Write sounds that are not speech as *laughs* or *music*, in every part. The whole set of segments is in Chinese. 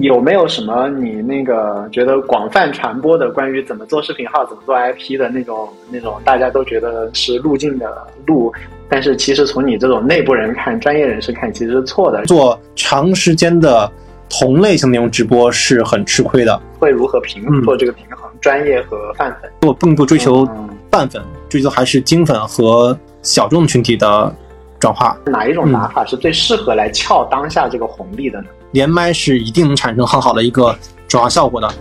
有没有什么你那个觉得广泛传播的关于怎么做视频号、怎么做 IP 的那种那种大家都觉得是路径的路，但是其实从你这种内部人看、专业人士看，其实是错的。做长时间的同类型内容直播是很吃亏的。会如何平衡做这个平衡？专业和泛粉？我并不追求泛粉，追求还是精粉和小众群体的转化。哪一种打法是最适合来撬当下这个红利的呢？连麦是一定能产生很好的一个转化效果的。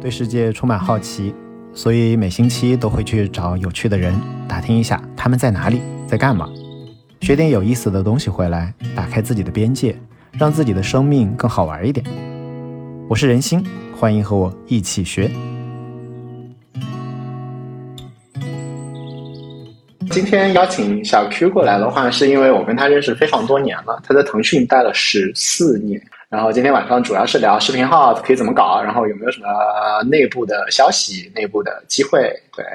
对世界充满好奇，所以每星期都会去找有趣的人打听一下他们在哪里，在干嘛，学点有意思的东西回来，打开自己的边界，让自己的生命更好玩一点。我是任心，欢迎和我一起学。今天邀请小 Q 过来的话，是因为我跟他认识非常多年了，他在腾讯待了十四年。然后今天晚上主要是聊视频号可以怎么搞，然后有没有什么内部的消息、内部的机会。对，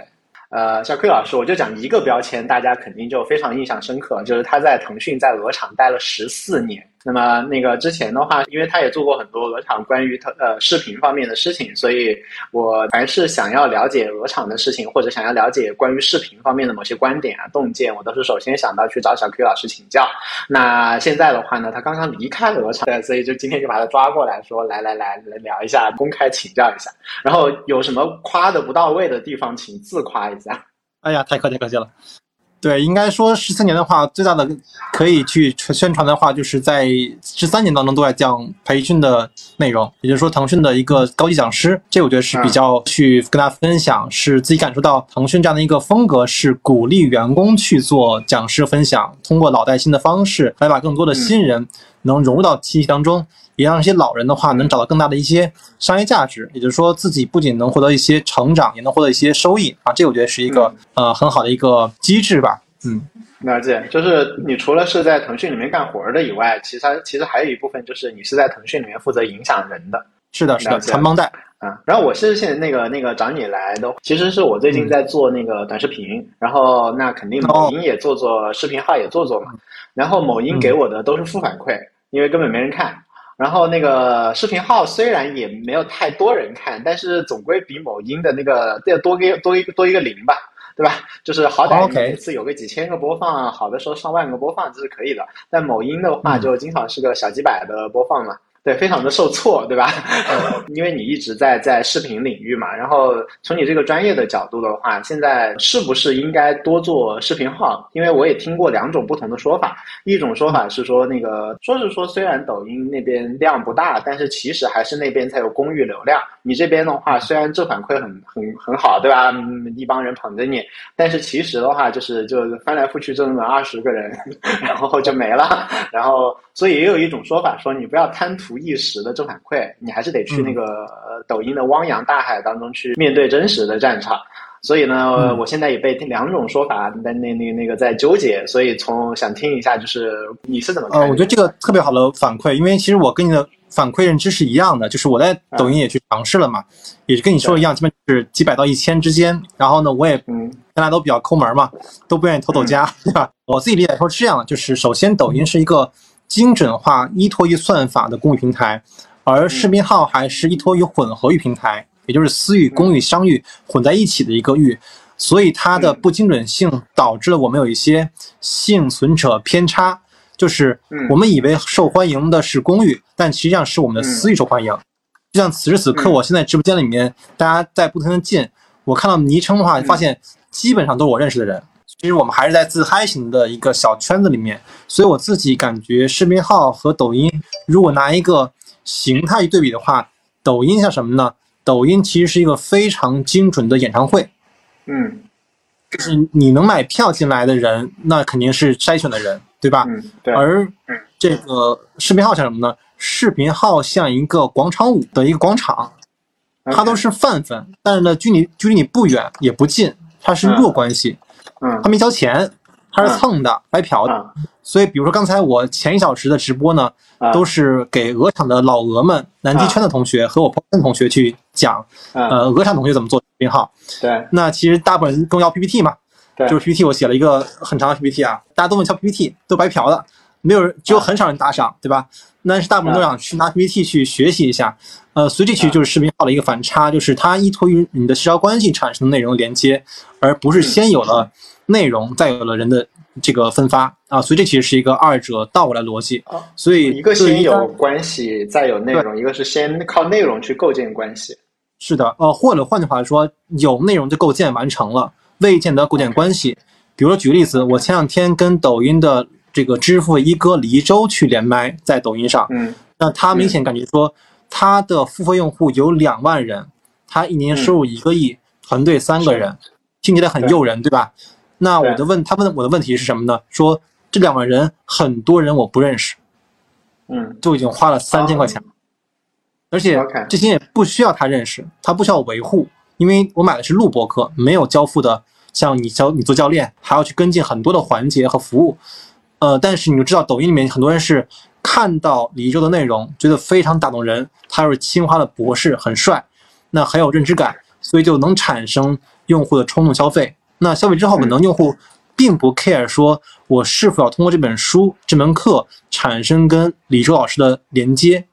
呃，小 Q 老师，我就讲一个标签，大家肯定就非常印象深刻，就是他在腾讯在鹅厂待了十四年。那么那个之前的话，因为他也做过很多鹅厂关于他呃视频方面的事情，所以我凡是想要了解鹅厂的事情，或者想要了解关于视频方面的某些观点啊、洞见，我都是首先想到去找小 Q 老师请教。那现在的话呢，他刚刚离开鹅厂，所以就今天就把他抓过来说，来来来来聊一下，公开请教一下。然后有什么夸的不到位的地方，请自夸一下。哎呀，太客气客气了。对，应该说十四年的话，最大的可以去宣传的话，就是在十三年当中都在讲培训的内容，也就是说腾讯的一个高级讲师，这我觉得是比较去跟大家分享，是自己感受到腾讯这样的一个风格，是鼓励员工去做讲师分享，通过老带新的方式来把更多的新人能融入到体系当中。也让一些老人的话能找到更大的一些商业价值，也就是说自己不仅能获得一些成长，也能获得一些收益啊！这我觉得是一个呃很好的一个机制吧。嗯，了解。就是你除了是在腾讯里面干活的以外，其实其实还有一部分就是你是在腾讯里面负责影响人的。是的，是的，传帮带啊。然后我是现在那个那个找你来的，其实是我最近在做那个短视频，然后那肯定某音也做做视频号也做做嘛。然后某音给我的都是负反馈，因为根本没人看。然后那个视频号虽然也没有太多人看，但是总归比某音的那个要多个多一个多一个零吧，对吧？就是好歹每次有个几千个播放，好的时候上万个播放这是可以的。但某音的话就经常是个小几百的播放嘛。对，非常的受挫，对吧？*laughs* 因为你一直在在视频领域嘛，然后从你这个专业的角度的话，现在是不是应该多做视频号？因为我也听过两种不同的说法，一种说法是说那个说是说虽然抖音那边量不大，但是其实还是那边才有公域流量。你这边的话，虽然正反馈很很很好，对吧？一帮人捧着你，但是其实的话就是就翻来覆去就那么二十个人，*laughs* 然后就没了。*laughs* 然后所以也有一种说法说你不要贪图。一时的正反馈，你还是得去那个抖音的汪洋大海当中去面对真实的战场。所以呢，我现在也被两种说法那那那那个在纠结。所以从想听一下，就是你是怎么？呃，我觉得这个特别好的反馈，因为其实我跟你的反馈认知是一样的，就是我在抖音也去尝试了嘛，也是跟你说一样，基本是几百到一千之间。然后呢，我也嗯，大家都比较抠门嘛，都不愿意偷偷加，对吧？我自己理解说是这样的，就是首先抖音是一个。精准化依托于算法的公域平台，而视频号还是依托于混合域平台，也就是私域、公域、商域混在一起的一个域，所以它的不精准性导致了我们有一些幸存者偏差，就是我们以为受欢迎的是公域，但实际上是我们的私域受欢迎。就像此时此刻，我现在直播间里面大家在不停的进，我看到昵称的话，发现基本上都是我认识的人。其实我们还是在自嗨型的一个小圈子里面，所以我自己感觉视频号和抖音，如果拿一个形态去对比的话，抖音像什么呢？抖音其实是一个非常精准的演唱会，嗯，就是你能买票进来的人，那肯定是筛选的人，对吧？嗯，对。而这个视频号像什么呢？视频号像一个广场舞的一个广场，它都是泛粉，但是呢，距离距离你不远也不近，它是弱关系。他没交钱，他是蹭的，白嫖的。所以，比如说刚才我前一小时的直播呢，都是给鹅厂的老鹅们、南极圈的同学和我朋友同学去讲，呃，鹅厂同学怎么做视频号。对，那其实大部分人都要 PPT 嘛，就是 PPT，我写了一个很长的 PPT 啊，大家都问要 PPT，都白嫖的，没有人，只有很少人打赏，对吧？但是大部分都想去拿 PPT 去学习一下。呃，随这其实就是视频号的一个反差，就是它依托于你的社交关系产生的内容连接，而不是先有了内容，再有了人的这个分发啊。所以这其实是一个二者倒过来逻辑。所以一个先有关系，再有内容；一个是先靠内容去构建关系。是的，呃，或者换句话说，有内容就构建完成了，未见得构建关系。比如说举个例子，我前两天跟抖音的这个支付一哥李一周去连麦，在抖音上，嗯，那他明显感觉说。他的付费用户有两万人，他一年收入一个亿，团队三个人，听起来很诱人，对吧？那我的问他问我的问题是什么呢？说这两万人很多人我不认识，嗯，就已经花了三千块钱，而且这些也不需要他认识，他不需要维护，因为我买的是录播课，没有交付的，像你教你做教练还要去跟进很多的环节和服务，呃，但是你就知道抖音里面很多人是。看到李一舟的内容，觉得非常打动人。他是清华的博士，很帅，那很有认知感，所以就能产生用户的冲动消费。那消费之后，可能用户并不 care 说我是否要通过这本书、这门课产生跟李周老师的连接。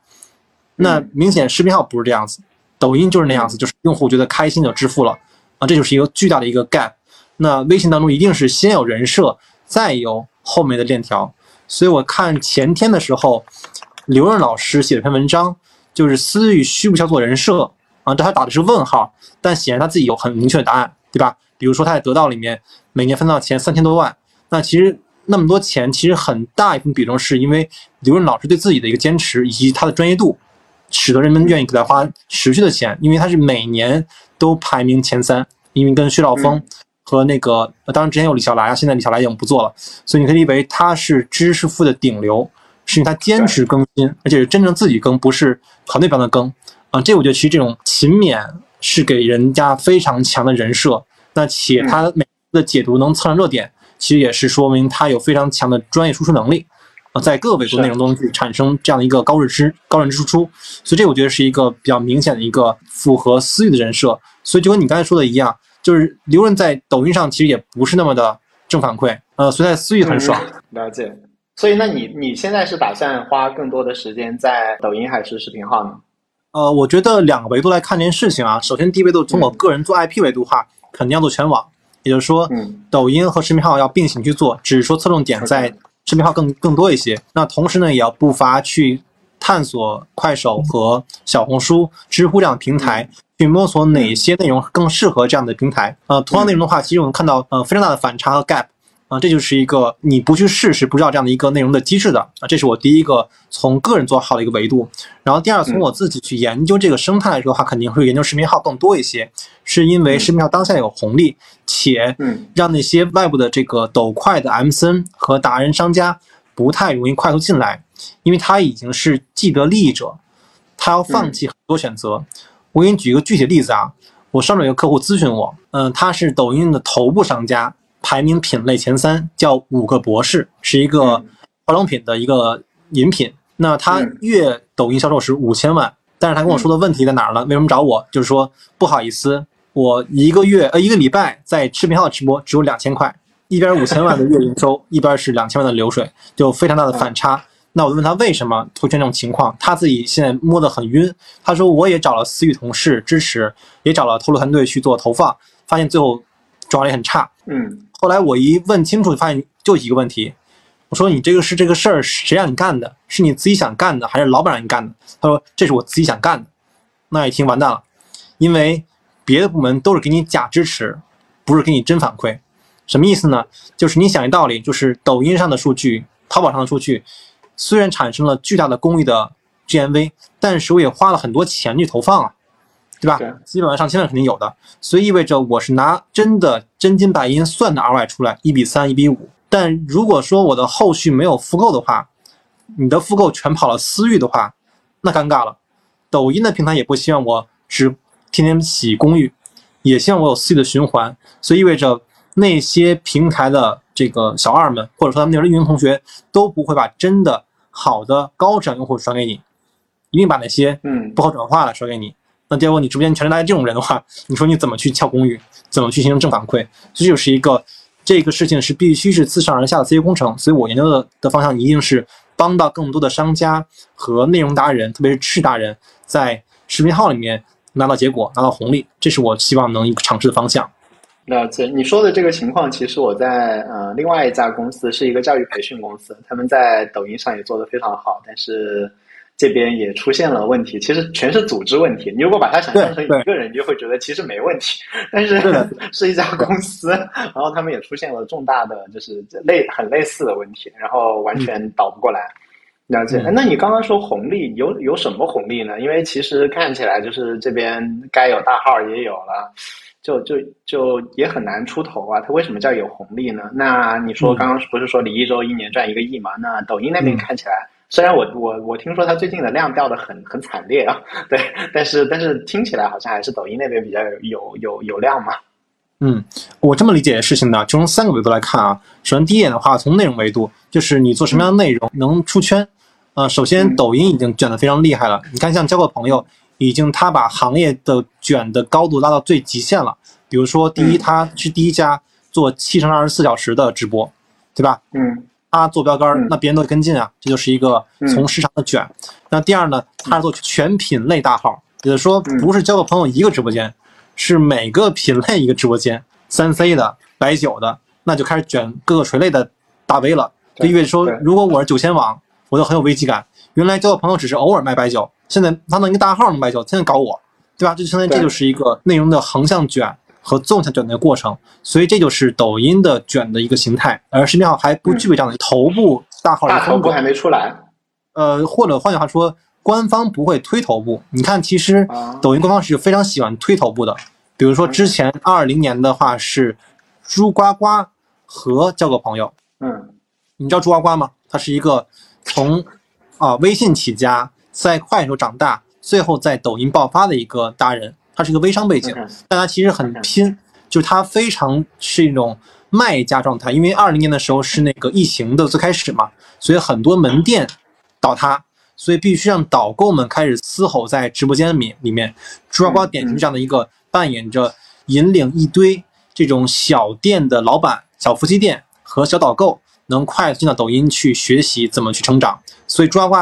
那明显视频号不是这样子，抖音就是那样子，就是用户觉得开心就支付了啊，这就是一个巨大的一个 gap。那微信当中一定是先有人设，再有后面的链条。所以我看前天的时候，刘润老师写了篇文章，就是私域需不需要做人设啊？这他打的是问号，但显然他自己有很明确的答案，对吧？比如说他在得到里面每年分到钱三千多万，那其实那么多钱，其实很大一部分比重是因为刘润老师对自己的一个坚持以及他的专业度，使得人们愿意给他花持续的钱，因为他是每年都排名前三，因为跟薛兆丰。和那个，当然之前有李小来啊，现在李小来已经不做了，所以你可以理为他是知识付的顶流，是因为他坚持更新，而且是真正自己更，不是团队帮他更啊。这我觉得其实这种勤勉是给人家非常强的人设，那且他每次的解读能蹭上热点，其实也是说明他有非常强的专业输出能力啊，在各个维度内容中去产生这样的一个高认知、高认知输出，所以这我觉得是一个比较明显的一个符合私域的人设。所以就跟你刚才说的一样。就是刘润在抖音上其实也不是那么的正反馈，呃，所以在私域很爽。了解。所以那你你现在是打算花更多的时间在抖音还是视频号呢？呃，我觉得两个维度来看这件事情啊。首先，第一维度从我个人做 IP 维度的话，肯定要做全网，也就是说，抖音和视频号要并行去做，只是说侧重点在视频号更更多一些。那同时呢，也要不乏去探索快手和小红书、知乎这样的平台。去摸索哪些内容更适合这样的平台。呃，同样内容的话，其实我们看到呃非常大的反差和 gap，啊，这就是一个你不去试是不知道这样的一个内容的机制的啊。这是我第一个从个人做号的一个维度。然后第二，从我自己去研究这个生态来说的话，肯定会研究视频号更多一些，是因为视频号当下有红利，且让那些外部的这个抖快的 MCN 和达人商家不太容易快速进来，因为他已经是既得利益者，他要放弃很多选择。我给你举一个具体的例子啊，我上面有个客户咨询我，嗯，他是抖音的头部商家，排名品类前三，叫五个博士，是一个化妆品的一个饮品。那他月抖音销售是五千万，但是他跟我说的问题在哪儿呢？为什么找我？就是说不好意思，我一个月呃一个礼拜在视频号直播只有两千块，一边五千万的月营收，*laughs* 一边是两千万的流水，就非常大的反差。那我问他为什么会出现这种情况，他自己现在摸得很晕。他说我也找了私域同事支持，也找了投入团队去做投放，发现最后转化率很差。嗯，后来我一问清楚，发现就一个问题。我说你这个是这个事儿谁让你干的？是你自己想干的，还是老板让你干的？他说这是我自己想干的。那一听完蛋了，因为别的部门都是给你假支持，不是给你真反馈。什么意思呢？就是你想一道理，就是抖音上的数据，淘宝上的数据。虽然产生了巨大的公益的 GMV，但是我也花了很多钱去投放啊，对吧？基本上上千万肯定有的，所以意味着我是拿真的真金白银算的 ROI 出来，一比三，一比五。但如果说我的后续没有复购的话，你的复购全跑了私域的话，那尴尬了。抖音的平台也不希望我只天天洗公寓，也希望我有私域的循环，所以意味着那些平台的这个小二们，或者说他们那边的运营同学，都不会把真的。好的高质量用户转给你，一定把那些嗯不好转化的甩给你。那结果你直播间全是来这种人的话，你说你怎么去撬公寓，怎么去形成正反馈？这就是一个这个事情是必须是自上而下的 C 工程，所以我研究的的方向一定是帮到更多的商家和内容达人，特别是知识达人，在视频号里面拿到结果，拿到红利，这是我希望能尝试的方向。了解你说的这个情况，其实我在呃另外一家公司是一个教育培训公司，他们在抖音上也做得非常好，但是这边也出现了问题。其实全是组织问题。你如果把它想象成一个人，你就会觉得其实没问题，但是是一家公司，然后他们也出现了重大的就是类很类似的问题，然后完全倒不过来。了解。那你刚刚说红利有有什么红利呢？因为其实看起来就是这边该有大号也有了。就就就也很难出头啊！它为什么叫有红利呢？那你说刚刚不是说李一周一年赚一个亿吗？那抖音那边看起来，虽然我我我听说它最近的量掉的很很惨烈啊，对，但是但是听起来好像还是抖音那边比较有有有量嘛。嗯，我这么理解事情呢，就从三个维度来看啊。首先第一点的话，从内容维度，就是你做什么样的内容能出圈。呃，首先抖音已经卷的非常厉害了，你看像交个朋友。已经，他把行业的卷的高度拉到最极限了。比如说，第一，他是第一家做七乘二十四小时的直播，对吧？嗯。他做标杆，那别人都跟进啊，这就是一个从市场的卷。那第二呢，他是做全品类大号，也就是说，不是交个朋友一个直播间，是每个品类一个直播间，三 C 的、白酒的，那就开始卷各个垂类的大 V 了。就意味着说，如果我是酒仙网，我就很有危机感。原来交个朋友只是偶尔卖白酒。现在他弄一个大号能卖酒，天天搞我，对吧？这就相当于这就是一个内容的横向卷和纵向卷的过程，所以这就是抖音的卷的一个形态。而视频号还不具备这样的头部大号的头部还没出来。呃，或者换句话说，官方不会推头部。你看，其实抖音官方是非常喜欢推头部的。比如说之前二二零年的话是猪呱呱和交个朋友。嗯，你知道猪呱呱吗？它是一个从啊微信起家。在快手长大，最后在抖音爆发的一个达人，他是一个微商背景，但他其实很拼，就是他非常是一种卖家状态。因为二零年的时候是那个疫情的最开始嘛，所以很多门店倒塌，所以必须让导购们开始嘶吼在直播间里里面。猪呱呱典型这样的一个扮演着引领一堆这种小店的老板、小夫妻店和小导购，能快速进到抖音去学习怎么去成长。所以猪呱呱。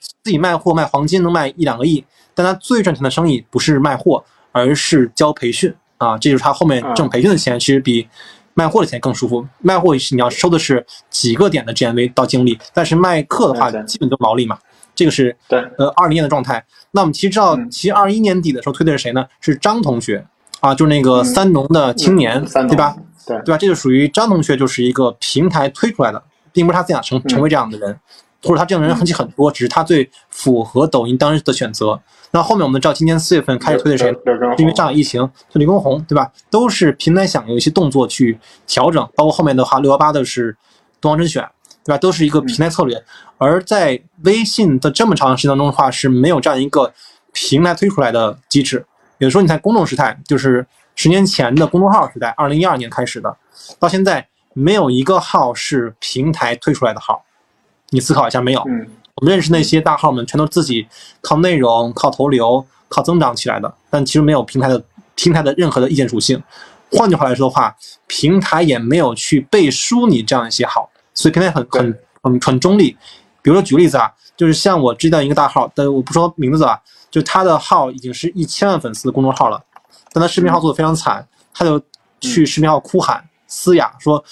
自己卖货卖黄金能卖一两个亿，但他最赚钱的生意不是卖货，而是教培训啊！这就是他后面挣培训的钱，其实比卖货的钱更舒服。卖货你要收的是几个点的 GMV 到精力，但是卖课的话基本都毛利嘛。这个是对呃二零年的状态。那我们其实知道，其实二一年底的时候推的是谁呢？是张同学啊，就是那个三农的青年，对吧？对对吧？这就属于张同学，就是一个平台推出来的，并不是他自己想成成为这样的人。或者他这样的人很起很多，只是他最符合抖音当时的选择。那后面我们知道，今年四月份开始推的谁？因为上海疫情，就李根红，对吧？都是平台想有一些动作去调整，包括后面的话，六幺八的是东方甄选，对吧？都是一个平台策略。而在微信的这么长时间当中的话，是没有这样一个平台推出来的机制。也就是说，你在公众时代，就是十年前的公众号时代，二零一二年开始的，到现在没有一个号是平台推出来的号。你思考一下，没有？嗯，我们认识那些大号们，全都自己靠内容、靠投流、靠增长起来的，但其实没有平台的平台的任何的意见属性。换句话来说的话，平台也没有去背书你这样一些号，所以平台很很很很中立。比如说举个例子啊，就是像我知道一个大号，但我不说名字啊，就他的号已经是一千万粉丝的公众号了，但他视频号做的非常惨，他就去视频号哭喊嘶哑说。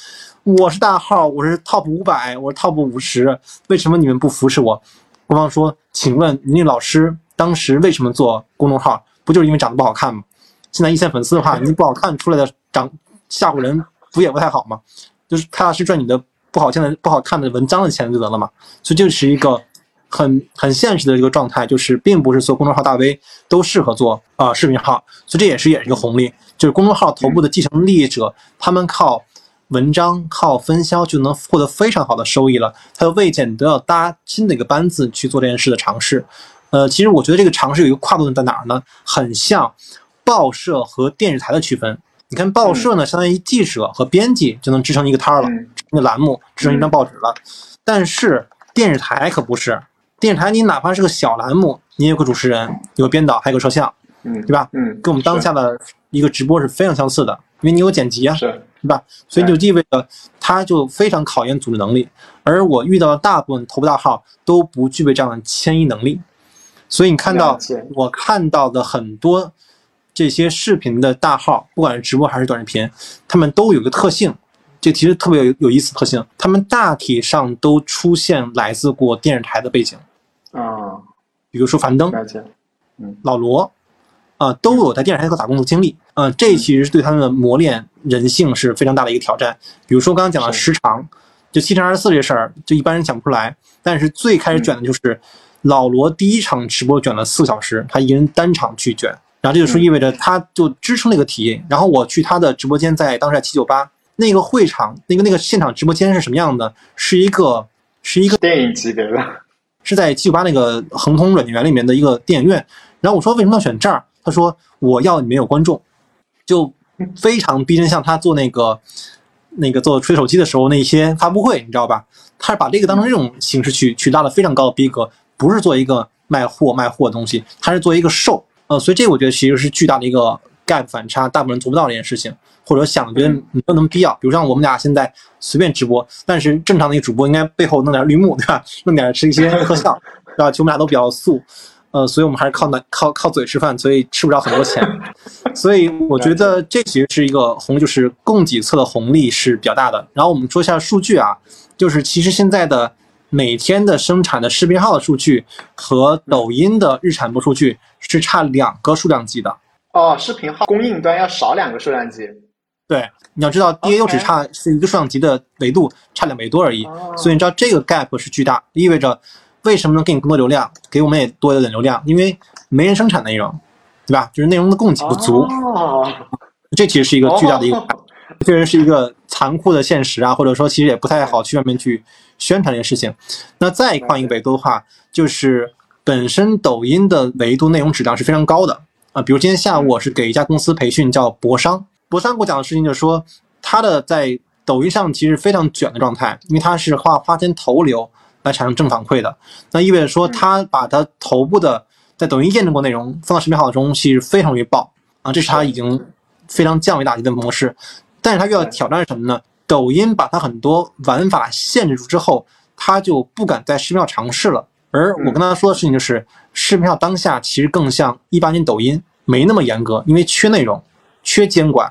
我是大号，我是 top 五百，我是 top 五十，为什么你们不扶持我？官方说，请问您老师当时为什么做公众号？不就是因为长得不好看吗？现在一线粉丝的话，你不好看出来的长吓唬人，不也不太好吗？就是踏踏实赚你的不好看的不好看的文章的钱就得了嘛。所以这是一个很很现实的一个状态，就是并不是所有公众号大 V 都适合做啊视频号，所以这也是也是一个红利，就是公众号头部的继承利益者，他们靠。文章靠分销就能获得非常好的收益了，他又未见得要搭新的一个班子去做这件事的尝试。呃，其实我觉得这个尝试有一个跨度在哪儿呢？很像报社和电视台的区分。你看报社呢，相当于记者和编辑就能支撑一个摊儿了，一个栏目支撑一张报纸了。但是电视台可不是，电视台你哪怕是个小栏目，你有个主持人，有个编导，还有个摄像，嗯，对吧？嗯，跟我们当下的一个直播是非常相似的，因为你有剪辑啊。是。对吧？所以就意味着它就非常考验组织能力，而我遇到的大部分头部大号都不具备这样的迁移能力。所以你看到我看到的很多这些视频的大号，不管是直播还是短视频，他们都有个特性，这其实特别有有意思特性，他们大体上都出现来自过电视台的背景。啊，比如说樊登，嗯，老罗。啊，都有在电视台和打工的经历，嗯，这其实是对他们的磨练人性是非常大的一个挑战。比如说刚刚讲的时长，就七乘二十四这事儿，就一般人想不出来。但是最开始卷的就是老罗第一场直播卷了四个小时，他一人单场去卷，然后这就说意味着他就支撑了一个体验。然后我去他的直播间，在当时在七九八那个会场，那个那个现场直播间是什么样的？是一个是一个电影级别的，是在七九八那个恒通软件园里面的一个电影院。然后我说为什么要选这儿？他说：“我要里面有观众，就非常逼真，像他做那个那个做吹手机的时候那些发布会，你知道吧？他是把这个当成这种形式去去拉了非常高的逼格，不是做一个卖货卖货的东西，他是做一个售。呃，所以这个我觉得其实是巨大的一个 gap 反差，大部分人做不到这件事情，或者想觉得没有那么必要。比如像我们俩现在随便直播，但是正常的一个主播应该背后弄点绿幕，对吧？弄点是一些特效，对吧？其实我们俩都比较素。”呃，所以我们还是靠那靠靠嘴吃饭，所以吃不着很多钱。*laughs* 所以我觉得这其实是一个红，就是供给侧的红利是比较大的。然后我们说一下数据啊，就是其实现在的每天的生产的视频号的数据和抖音的日产播数据是差两个数量级的。哦，视频号供应端要少两个数量级。对，你要知道，DAU 只差是一个数量级的维度，差两维多而已。所以你知道这个 gap 是巨大，意味着。为什么能给你更多流量，给我们也多一点流量？因为没人生产内容，对吧？就是内容的供给不足，这其实 *laughs* 是一个巨大的一个，确实是一个残酷的现实啊。或者说，其实也不太好去外面去宣传这件事情。那再换一个维度的话，就是本身抖音的维度内容质量是非常高的啊。比如今天下午我是给一家公司培训，叫博商，博商给我讲的事情就是说，他的在抖音上其实非常卷的状态，因为他是花花钱投流。来产生正反馈的，那意味着说他把他头部的在抖音验证过内容放到视频号中，其实非常容易爆啊，这是他已经非常降维打击的模式。但是他遇到挑战是什么呢？抖音把他很多玩法限制住之后，他就不敢在视频号尝试了。而我跟大家说的事情就是，视频号当下其实更像一八年抖音，没那么严格，因为缺内容、缺监管、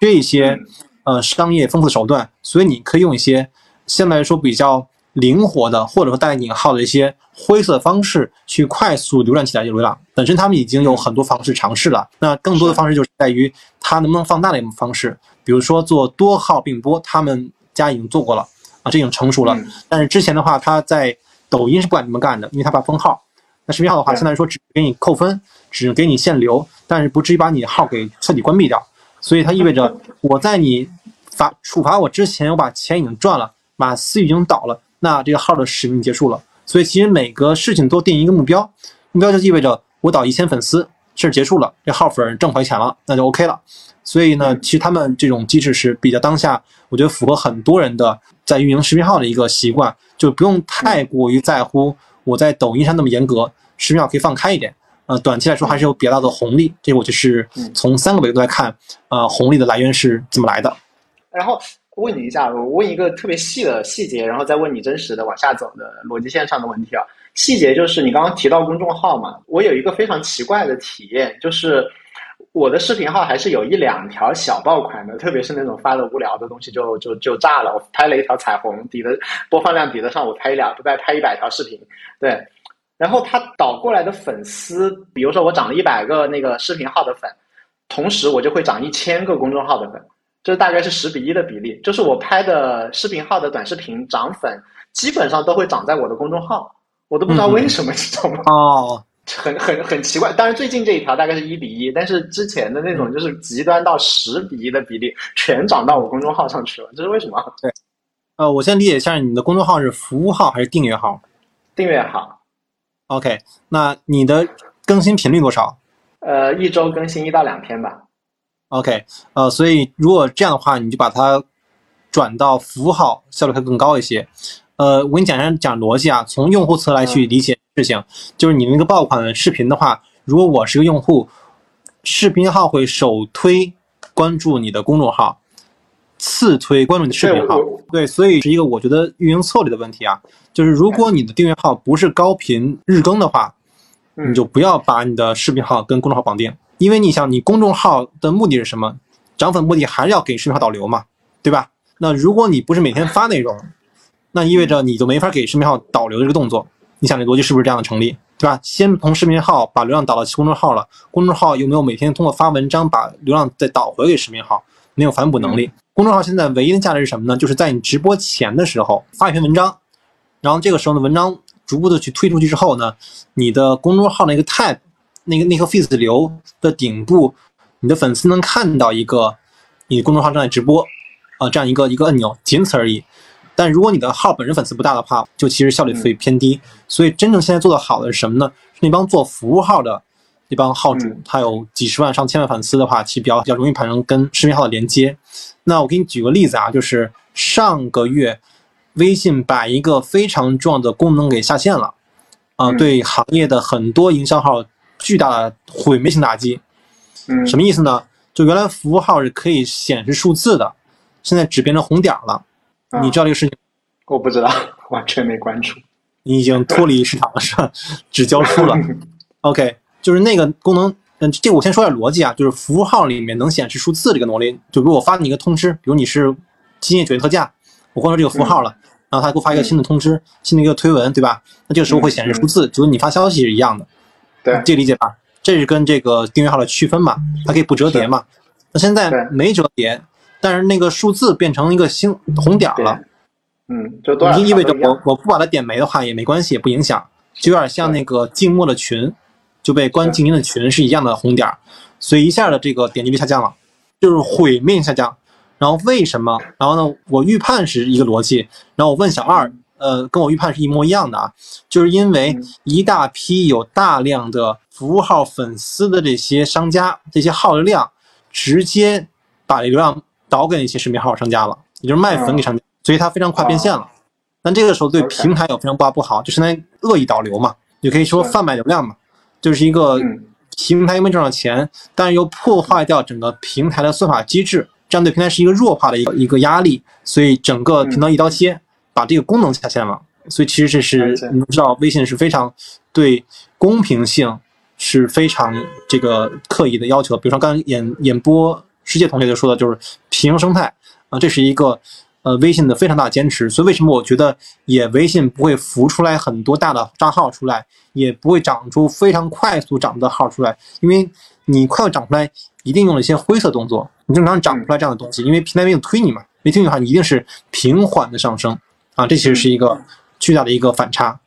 缺一些呃商业丰富的手段，所以你可以用一些相对来说比较。灵活的，或者说带引号的一些灰色方式去快速浏览起来就流量，本身他们已经有很多方式尝试了。那更多的方式就是在于它能不能放大的一种方式，比如说做多号并播，他们家已经做过了啊，这已经成熟了。但是之前的话，他在抖音是不敢这么干的，因为他怕封号。那视频号的话，相当于说只给你扣分，只给你限流，但是不至于把你号给彻底关闭掉。所以它意味着我在你罚处罚我之前，我把钱已经赚了，把私域已经倒了。那这个号的使命结束了，所以其实每个事情都定一个目标，目标就意味着我导一千粉丝，事儿结束了，这号粉挣回钱了，那就 OK 了。所以呢，其实他们这种机制是比较当下，我觉得符合很多人的在运营视频号的一个习惯，就不用太过于在乎我在抖音上那么严格，视频号可以放开一点。呃，短期来说还是有比较大的红利，这个我就是从三个维度来看，呃，红利的来源是怎么来的。然后。问你一下，我问一个特别细的细节，然后再问你真实的往下走的逻辑线上的问题啊。细节就是你刚刚提到公众号嘛，我有一个非常奇怪的体验，就是我的视频号还是有一两条小爆款的，特别是那种发的无聊的东西就就就炸了。我拍了一条彩虹，抵的播放量抵得上我拍一两再拍一百条视频，对。然后他导过来的粉丝，比如说我涨了一百个那个视频号的粉，同时我就会涨一千个公众号的粉。这大概是十比一的比例，就是我拍的视频号的短视频涨粉，基本上都会涨在我的公众号，我都不知道为什么，你知道吗？哦，*laughs* 很很很奇怪。当然最近这一条大概是一比一，但是之前的那种就是极端到十比一的比例，全涨到我公众号上去了，这是为什么？对，呃，我先理解一下，你的公众号是服务号还是订阅号？订阅号。OK，那你的更新频率多少？呃，一周更新一到两天吧。OK，呃，所以如果这样的话，你就把它转到服务号，效率会更高一些。呃，我给你讲一下讲逻辑啊，从用户侧来去理解事情，就是你那个爆款视频的话，如果我是个用户，视频号会首推关注你的公众号，次推关注你的视频号。对，所以是一个我觉得运营策略的问题啊。就是如果你的订阅号不是高频日更的话，你就不要把你的视频号跟公众号绑定，因为你想，你公众号的目的是什么？涨粉目的还是要给视频号导流嘛，对吧？那如果你不是每天发内容，那意味着你就没法给视频号导流这个动作。你想这逻辑是不是这样的成立？对吧？先从视频号把流量导到公众号了，公众号有没有每天通过发文章把流量再导回给视频号？没有反哺能力。公众号现在唯一的价值是什么呢？就是在你直播前的时候发一篇文章，然后这个时候呢，文章逐步的去推出去之后呢，你的公众号那个 tab 那个那个 feed 流的顶部，你的粉丝能看到一个你公众号正在直播啊这样一个一个按钮，仅此而已。但如果你的号本身粉丝不大的话，就其实效率会偏低。所以真正现在做的好的是什么呢？是那帮做服务号的那帮号主，他有几十万上千万粉丝的话，其实比较比较容易产生跟视频号的连接。那我给你举个例子啊，就是上个月微信把一个非常重要的功能给下线了，啊，对行业的很多营销号巨大的毁灭性打击。嗯，什么意思呢？就原来服务号是可以显示数字的，现在只变成红点了。你知道这个事情？我不知道，*laughs* 完全没关注。你已经脱离市场了，是吧？*laughs* 只交出了。*laughs* OK，就是那个功能，嗯，这我先说点逻辑啊，就是服务号里面能显示数字这个能力，就比如我发你一个通知，比如你是今夜九月特价，我关注这个服务号了，然后他给我发一个新的通知，新的一个推文，对吧？那这个时候会显示数字，就跟你发消息是一样的。对，这理解吧？这是跟这个订阅号的区分嘛？它可以不折叠嘛？那现在没折叠，但是那个数字变成一个星红点了。嗯，就多就意味着我我不把它点没的话也没关系，也不影响，就有点像那个静默的群，就被关静音的群是一样的红点，所以一下的这个点击率下降了，就是毁灭下降。然后为什么？然后呢？我预判是一个逻辑，然后我问小二，呃，跟我预判是一模一样的啊，就是因为一大批有大量的服务号粉丝的这些商家，这些号的量直接把流量导给那些视频号商家了，也就是卖粉给商家。所以它非常快变现了，那这个时候对平台有非常不不好，就相当于恶意导流嘛，也可以说贩卖流量嘛，就是一个平台因为赚到钱，但是又破坏掉整个平台的算法机制，这样对平台是一个弱化的一个一个压力，所以整个频道一刀切，把这个功能下线了。所以其实这是你们知道，微信是非常对公平性是非常这个刻意的要求。比如说刚刚演演播世界同学就说的就是平衡生态啊，这是一个。呃，微信的非常大的坚持，所以为什么我觉得也微信不会浮出来很多大的账号出来，也不会长出非常快速长的号出来，因为你快速长出来，一定用了一些灰色动作，你正常长不出来这样的东西，因为平台没有推你嘛，没推你的话，你一定是平缓的上升啊，这其实是一个巨大的一个反差。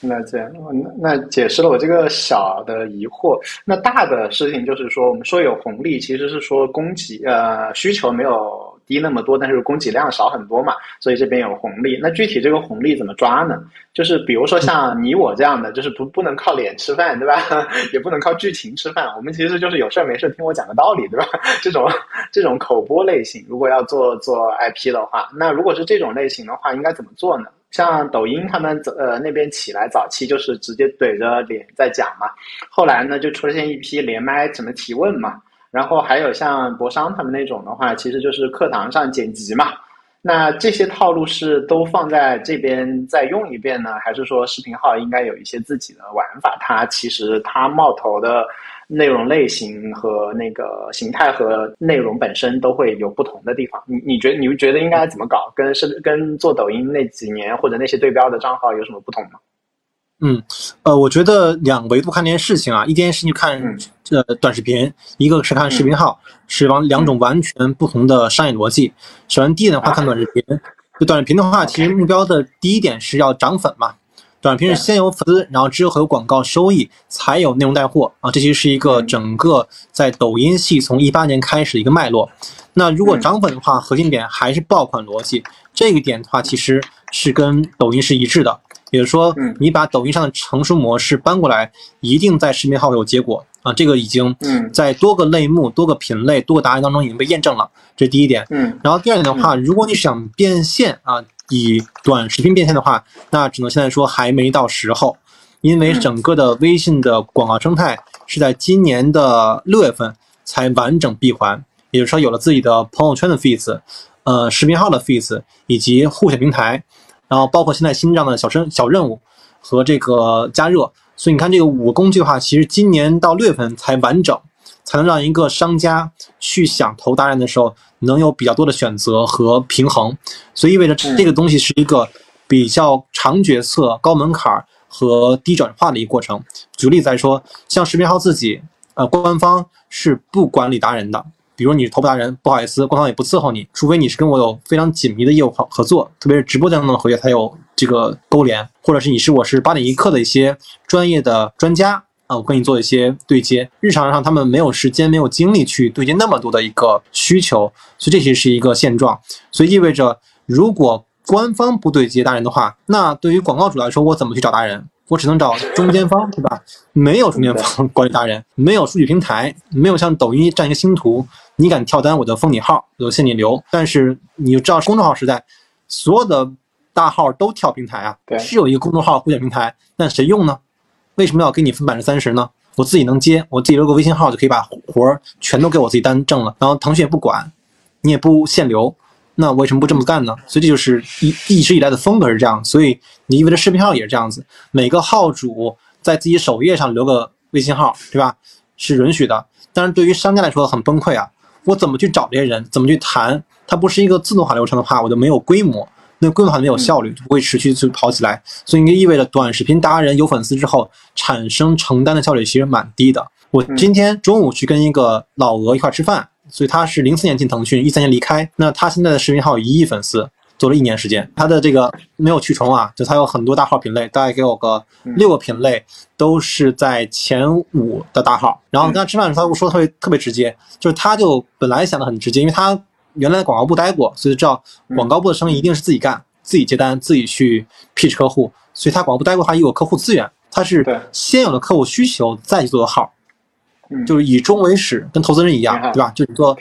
那这样，那解释了我这个小的疑惑。那大的事情就是说，我们说有红利，其实是说供给呃需求没有。低那么多，但是供给量少很多嘛，所以这边有红利。那具体这个红利怎么抓呢？就是比如说像你我这样的，就是不不能靠脸吃饭，对吧？*laughs* 也不能靠剧情吃饭。我们其实就是有事儿没事听我讲个道理，对吧？*laughs* 这种这种口播类型，如果要做做 IP 的话，那如果是这种类型的话，应该怎么做呢？像抖音他们呃那边起来早期就是直接怼着脸在讲嘛，后来呢就出现一批连麦怎么提问嘛。然后还有像博商他们那种的话，其实就是课堂上剪辑嘛。那这些套路是都放在这边再用一遍呢，还是说视频号应该有一些自己的玩法？它其实它冒头的内容类型和那个形态和内容本身都会有不同的地方。你你觉得你觉得应该怎么搞？跟是跟做抖音那几年或者那些对标的账号有什么不同吗？嗯，呃，我觉得两维度看这件事情啊，一件事情看这短视频，一个是看视频号，是完两种完全不同的商业逻辑。首先第一点的话，看短视频，就短视频的话，其实目标的第一点是要涨粉嘛。短视频是先有粉丝，然后之后有广告收益，才有内容带货啊。这其实是一个整个在抖音系从一八年开始的一个脉络。那如果涨粉的话，核心点还是爆款逻辑，这个点的话，其实是跟抖音是一致的。比如说，你把抖音上的成熟模式搬过来，一定在视频号有结果啊！这个已经在多个类目、多个品类、多个答案当中已经被验证了。这是第一点。嗯。然后第二点的话，如果你想变现啊，以短视频变现的话，那只能现在说还没到时候，因为整个的微信的广告生态是在今年的六月份才完整闭环，也就是说有了自己的朋友圈的 feeds，呃视频号的 feeds 以及互选平台，然后包括现在新这样的小生小任务和这个加热。所以你看这个五个工具的话，其实今年到六月份才完整，才能让一个商家去想投达人的时候，能有比较多的选择和平衡。所以意味着这个东西是一个比较长决策、高门槛和低转化的一个过程。举个例子来说，像视频号自己，呃，官方是不管理达人的。比如你是头部达人，不好意思，官方也不伺候你，除非你是跟我有非常紧密的业务合合作，特别是直播当中的合约才有这个勾连，或者是你是我是八点一刻的一些专业的专家啊，我跟你做一些对接。日常上他们没有时间、没有精力去对接那么多的一个需求，所以这其实是一个现状。所以意味着，如果官方不对接达人的话，那对于广告主来说，我怎么去找达人？我只能找中间方，对吧？没有中间方管理达人，没有数据平台，没有像抖音这样一个星图，你敢跳单，我就封你号，我就限你流。但是你知道公众号时代，所有的大号都跳平台啊，是有一个公众号互选平台，但谁用呢？为什么要给你分百分之三十呢？我自己能接，我自己留个微信号就可以把活儿全都给我自己单挣了，然后腾讯也不管，你也不限流。那为什么不这么干呢？所以这就是一一直以来的风格是这样，所以你意味着视频号也是这样子，每个号主在自己首页上留个微信号，对吧？是允许的。但是对于商家来说很崩溃啊，我怎么去找这些人？怎么去谈？它不是一个自动化流程的话，我就没有规模，那规模还没有效率，就不会持续去跑起来。所以应该意味着短视频达人有粉丝之后，产生承担的效率其实蛮低的。我今天中午去跟一个老鹅一块吃饭。所以他是零四年进腾讯，一三年离开。那他现在的视频号有一亿粉丝，做了一年时间。他的这个没有去重啊，就他有很多大号品类，大概给我个六个品类，都是在前五的大号。然后跟他吃饭的时候，他说特别特别直接，就是他就本来想的很直接，因为他原来广告部待过，所以知道广告部的生意一定是自己干，自己接单，自己去 pitch 客户。所以他广告部待过，他有客户资源，他是先有了客户需求再去做的号。就是以终为始，跟投资人一样，对吧？就你做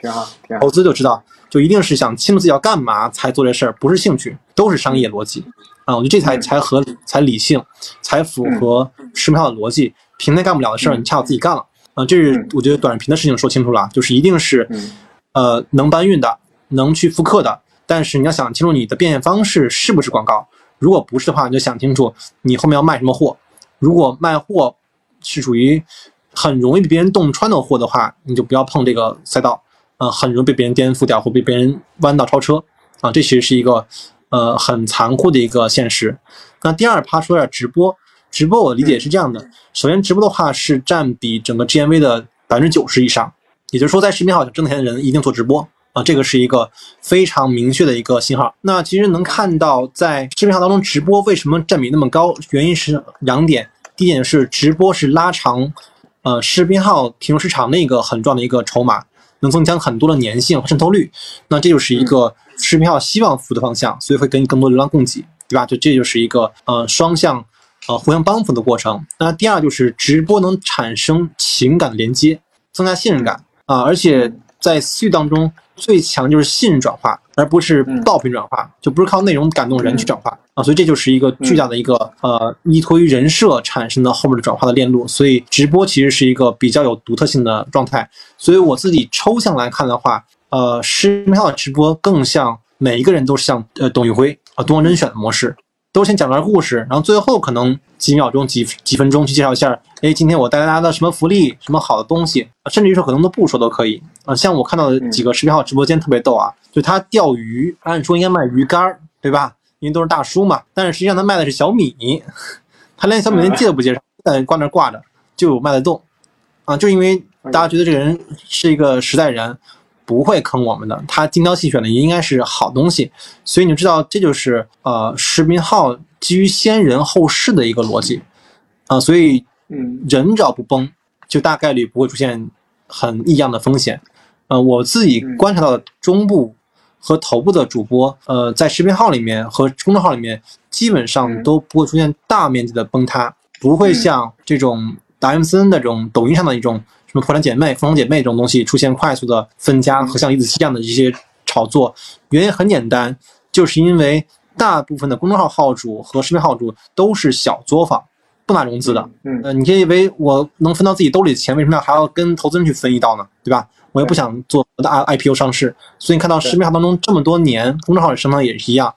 投资就知道，就一定是想清楚自己要干嘛才做这事儿，不是兴趣，都是商业逻辑啊。我觉得这才才合理，才理性，才符合视频号的逻辑。平台干不了的事儿，你恰好自己干了啊。这是我觉得短视频的事情说清楚了，就是一定是呃能搬运的，能去复刻的。但是你要想清楚你的变现方式是不是广告，如果不是的话，你就想清楚你后面要卖什么货。如果卖货是属于。很容易被别人洞穿的货的话，你就不要碰这个赛道，呃，很容易被别人颠覆掉或被别人弯道超车，啊，这其实是一个呃很残酷的一个现实。那第二趴说点直播，直播我理解是这样的：首先，直播的话是占比整个 GMV 的百分之九十以上，也就是说，在视频号想挣钱的人一定做直播啊，这个是一个非常明确的一个信号。那其实能看到在视频号当中，直播为什么占比那么高？原因是两点，第一点是直播是拉长。呃，视频号提供时长的一个很重要的一个筹码，能增强很多的粘性和渗透率。那这就是一个视频号希望服务的方向，所以会给你更多流量供给，对吧？就这就是一个呃双向呃互相帮扶的过程。那第二就是直播能产生情感连接，增加信任感啊，而且在私域当中。最强就是信任转化，而不是爆品转化，就不是靠内容感动人去转化啊，所以这就是一个巨大的一个呃依托于人设产生的后面的转化的链路。所以直播其实是一个比较有独特性的状态。所以我自己抽象来看的话，呃，视频号的直播更像每一个人都是像呃董宇辉啊东方甄选的模式。都先讲段故事，然后最后可能几秒钟、几几分钟去介绍一下，哎，今天我带大家的什么福利、什么好的东西，甚至于说可能都不说都可以啊。像我看到的几个视频号直播间特别逗啊，就他钓鱼，按说应该卖鱼竿，对吧？因为都是大叔嘛，但是实际上他卖的是小米，*laughs* 他连小米连介都不介绍，在挂那挂着就卖得动啊，就因为大家觉得这个人是一个实在人。不会坑我们的，他精挑细选的也应该是好东西，所以你就知道这就是呃视频号基于先人后事的一个逻辑，啊，所以嗯。人只要不崩，就大概率不会出现很异样的风险，呃，我自己观察到的中部和头部的主播，呃，在视频号里面和公众号里面基本上都不会出现大面积的崩塌，不会像这种达 M 森那种抖音上的一种。什么破产姐妹、富翁姐妹这种东西出现快速的分家和像李子柒这样的一些炒作，原因很简单，就是因为大部分的公众号号主和视频号主都是小作坊，不拿融资的。嗯，呃，你以为我能分到自己兜里的钱，为什么要还要跟投资人去分一道呢？对吧？我也不想做大 IPO 上市，所以你看到视频号当中这么多年，公众号升腾也是一样，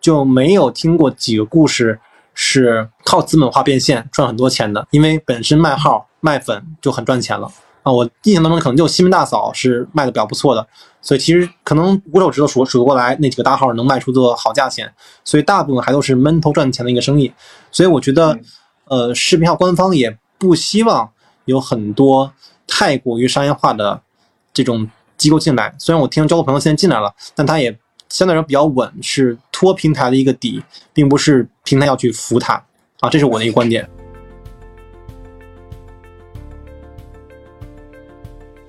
就没有听过几个故事是靠资本化变现赚很多钱的，因为本身卖号卖粉就很赚钱了啊。我印象当中可能就西门大嫂是卖的比较不错的，所以其实可能五手指头数数得过来那几个大号能卖出个好价钱，所以大部分还都是闷头赚钱的一个生意。所以我觉得，呃，视频号官方也不希望有很多太过于商业化的。这种机构进来，虽然我听交个朋友现在进来了，但他也相对来说比较稳，是托平台的一个底，并不是平台要去扶他啊，这是我的一个观点。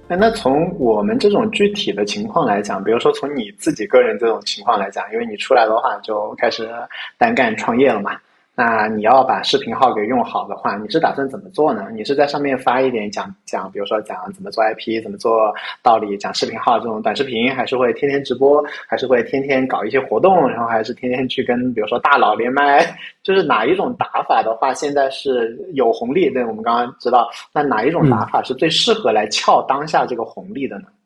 那从我们这种具体的情况来讲，比如说从你自己个人这种情况来讲，因为你出来的话就开始单干创业了嘛。那你要把视频号给用好的话，你是打算怎么做呢？你是在上面发一点讲讲，比如说讲怎么做 IP，怎么做道理，讲视频号这种短视频，还是会天天直播，还是会天天搞一些活动，然后还是天天去跟比如说大佬连麦，*laughs* 就是哪一种打法的话，现在是有红利？对，我们刚刚知道，那哪一种打法是最适合来撬当下这个红利的呢？嗯，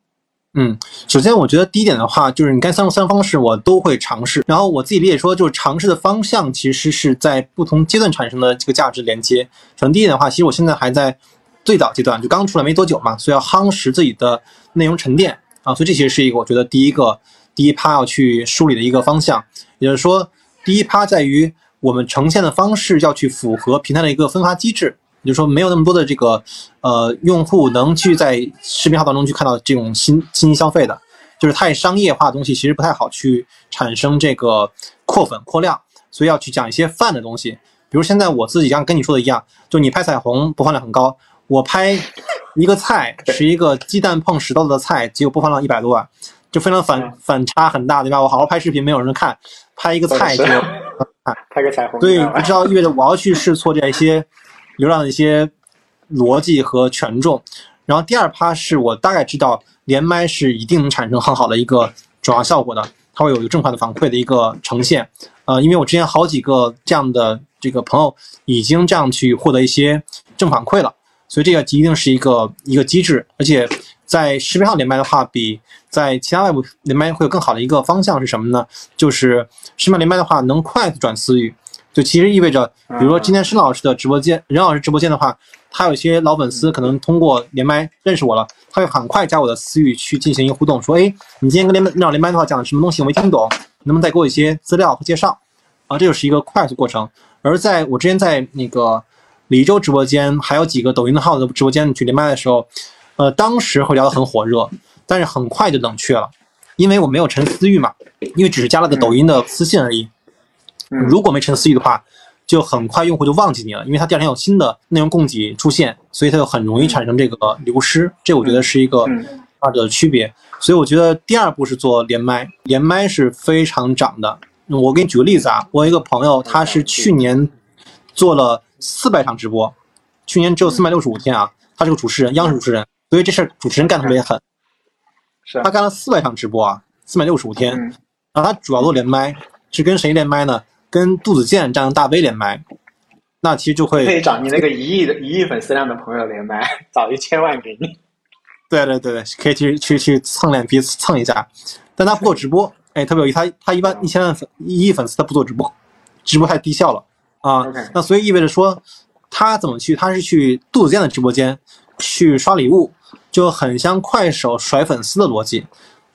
嗯首先我觉得第一点的话，就是你该三种三方式我都会尝试。然后我自己理解说，就是尝试的方向其实是在不同阶段产生的这个价值连接。首先第一点的话，其实我现在还在最早阶段，就刚出来没多久嘛，所以要夯实自己的内容沉淀啊。所以这其实是一个我觉得第一个第一趴要去梳理的一个方向。也就是说，第一趴在于我们呈现的方式要去符合平台的一个分发机制。就是说，没有那么多的这个呃用户能去在视频号当中去看到这种新信息消费的，就是太商业化的东西，其实不太好去产生这个扩粉扩量，所以要去讲一些泛的东西。比如现在我自己像跟你说的一样，就你拍彩虹播放量很高，我拍一个菜 *laughs* 是一个鸡蛋碰石头的菜，结果播放量一百多万，就非常反反差很大，对吧？我好好拍视频没有人看，拍一个菜就 *laughs* 拍个彩虹，*laughs* 对，不知道意味着我要去试错这些。流量的一些逻辑和权重，然后第二趴是我大概知道连麦是一定能产生很好的一个转化效果的，它会有一个正反的反馈的一个呈现。呃，因为我之前好几个这样的这个朋友已经这样去获得一些正反馈了，所以这个一定是一个一个机制。而且在视频号连麦的话，比在其他外部连麦会有更好的一个方向是什么呢？就是视频连麦的话能快速转私域。就其实意味着，比如说今天申老师的直播间，任老师直播间的话，他有一些老粉丝可能通过连麦认识我了，他会很快加我的私域去进行一个互动，说：“哎，你今天跟连任老连麦的话讲的什么东西我没听懂，能不能再给我一些资料和介绍？”啊，这就是一个快速过程。而在我之前在那个李州直播间，还有几个抖音的号的直播间去连麦的时候，呃，当时会聊得很火热，但是很快就冷却了，因为我没有沉私域嘛，因为只是加了个抖音的私信而已。如果没沉思域的话，就很快用户就忘记你了，因为他第二天有新的内容供给出现，所以它就很容易产生这个流失。这我觉得是一个二者的区别。所以我觉得第二步是做连麦，连麦是非常涨的。我给你举个例子啊，我一个朋友他是去年做了四百场直播，去年只有四百六十五天啊，他是个主持人，央视主持人，所以这事儿主持人干特别狠。是他干了四百场直播啊，四百六十五天，然后他主要做连麦，是跟谁连麦呢？跟杜子健这样大 V 连麦，那其实就会可以找你那个一亿的一亿粉丝量的朋友连麦，找一千万给你。对对对对，可以去去去蹭脸皮蹭一下，但他不做直播，哎，特别有意思，他他一般一千万粉一亿粉丝他不做直播，直播太低效了啊。那所以意味着说，他怎么去？他是去杜子健的直播间去刷礼物，就很像快手甩粉丝的逻辑。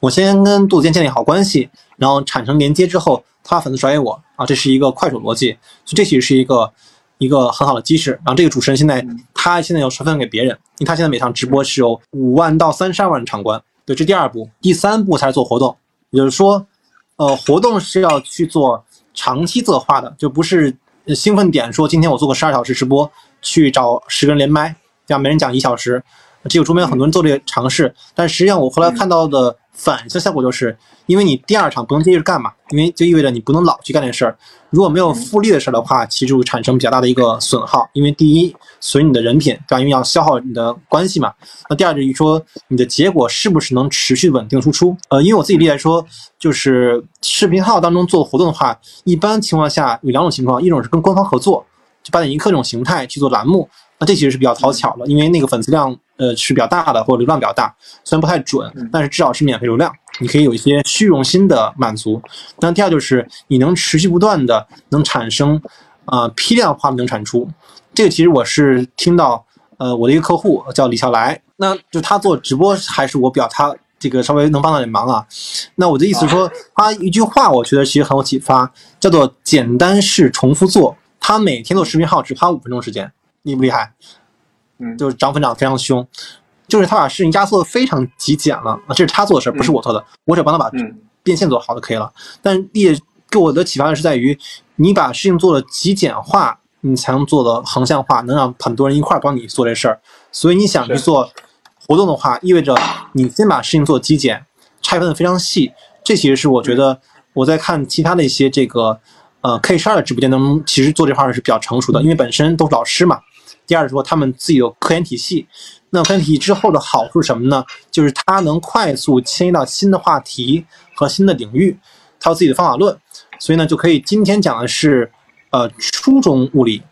我先跟杜子健建立好关系，然后产生连接之后。他粉丝甩给我啊，这是一个快手逻辑，所以这其实是一个一个很好的机制。然后这个主持人现在他现在要刷分给别人，因为他现在每场直播是有五万到三十二万场观。对，这第二步，第三步才是做活动，也就是说，呃，活动是要去做长期策划的，就不是兴奋点说今天我做个十二小时直播，去找十个人连麦，这样每人讲一小时。这个桌面很多人做这个尝试，但实际上我后来看到的反向效果就是。因为你第二场不能接着干嘛？因为就意味着你不能老去干这事儿。如果没有复利的事儿的话，其实会产生比较大的一个损耗。因为第一损你的人品，对吧？因为要消耗你的关系嘛。那第二就是说你的结果是不是能持续稳定输出？呃，因为我自己例来说，就是视频号当中做活动的话，一般情况下有两种情况：一种是跟官方合作，就八点一刻这种形态去做栏目，那这其实是比较讨巧的，因为那个粉丝量呃是比较大的，或者流量比较大，虽然不太准，但是至少是免费流量，你可以有一些虚荣心的满足。那第二就是你能持续不断的能产生啊批量化的能产出，这个其实我是听到呃我的一个客户叫李笑来，那就他做直播还是我表他。这个稍微能帮到点忙啊，那我的意思说，他一句话我觉得其实很有启发，叫做简单是重复做。他每天做视频号只花五分钟时间，厉不厉害？嗯，就是涨粉涨得非常凶，就是他把事情压缩的非常极简了。啊，这是他做的事，不是我做的，我只帮他把变现做好就可以了。但也给我的启发是在于，你把事情做的极简化，你才能做的横向化，能让很多人一块儿帮你做这事儿。所以你想去做。活动的话，意味着你先把事情做极简，拆分的非常细。这其实是我觉得我在看其他的一些这个呃 K 十二的直播间当中，其实做这块是比较成熟的，因为本身都是老师嘛。第二是说他们自己有科研体系，那科研体系之后的好处是什么呢？就是它能快速迁移到新的话题和新的领域，它有自己的方法论，所以呢就可以今天讲的是呃初中物理，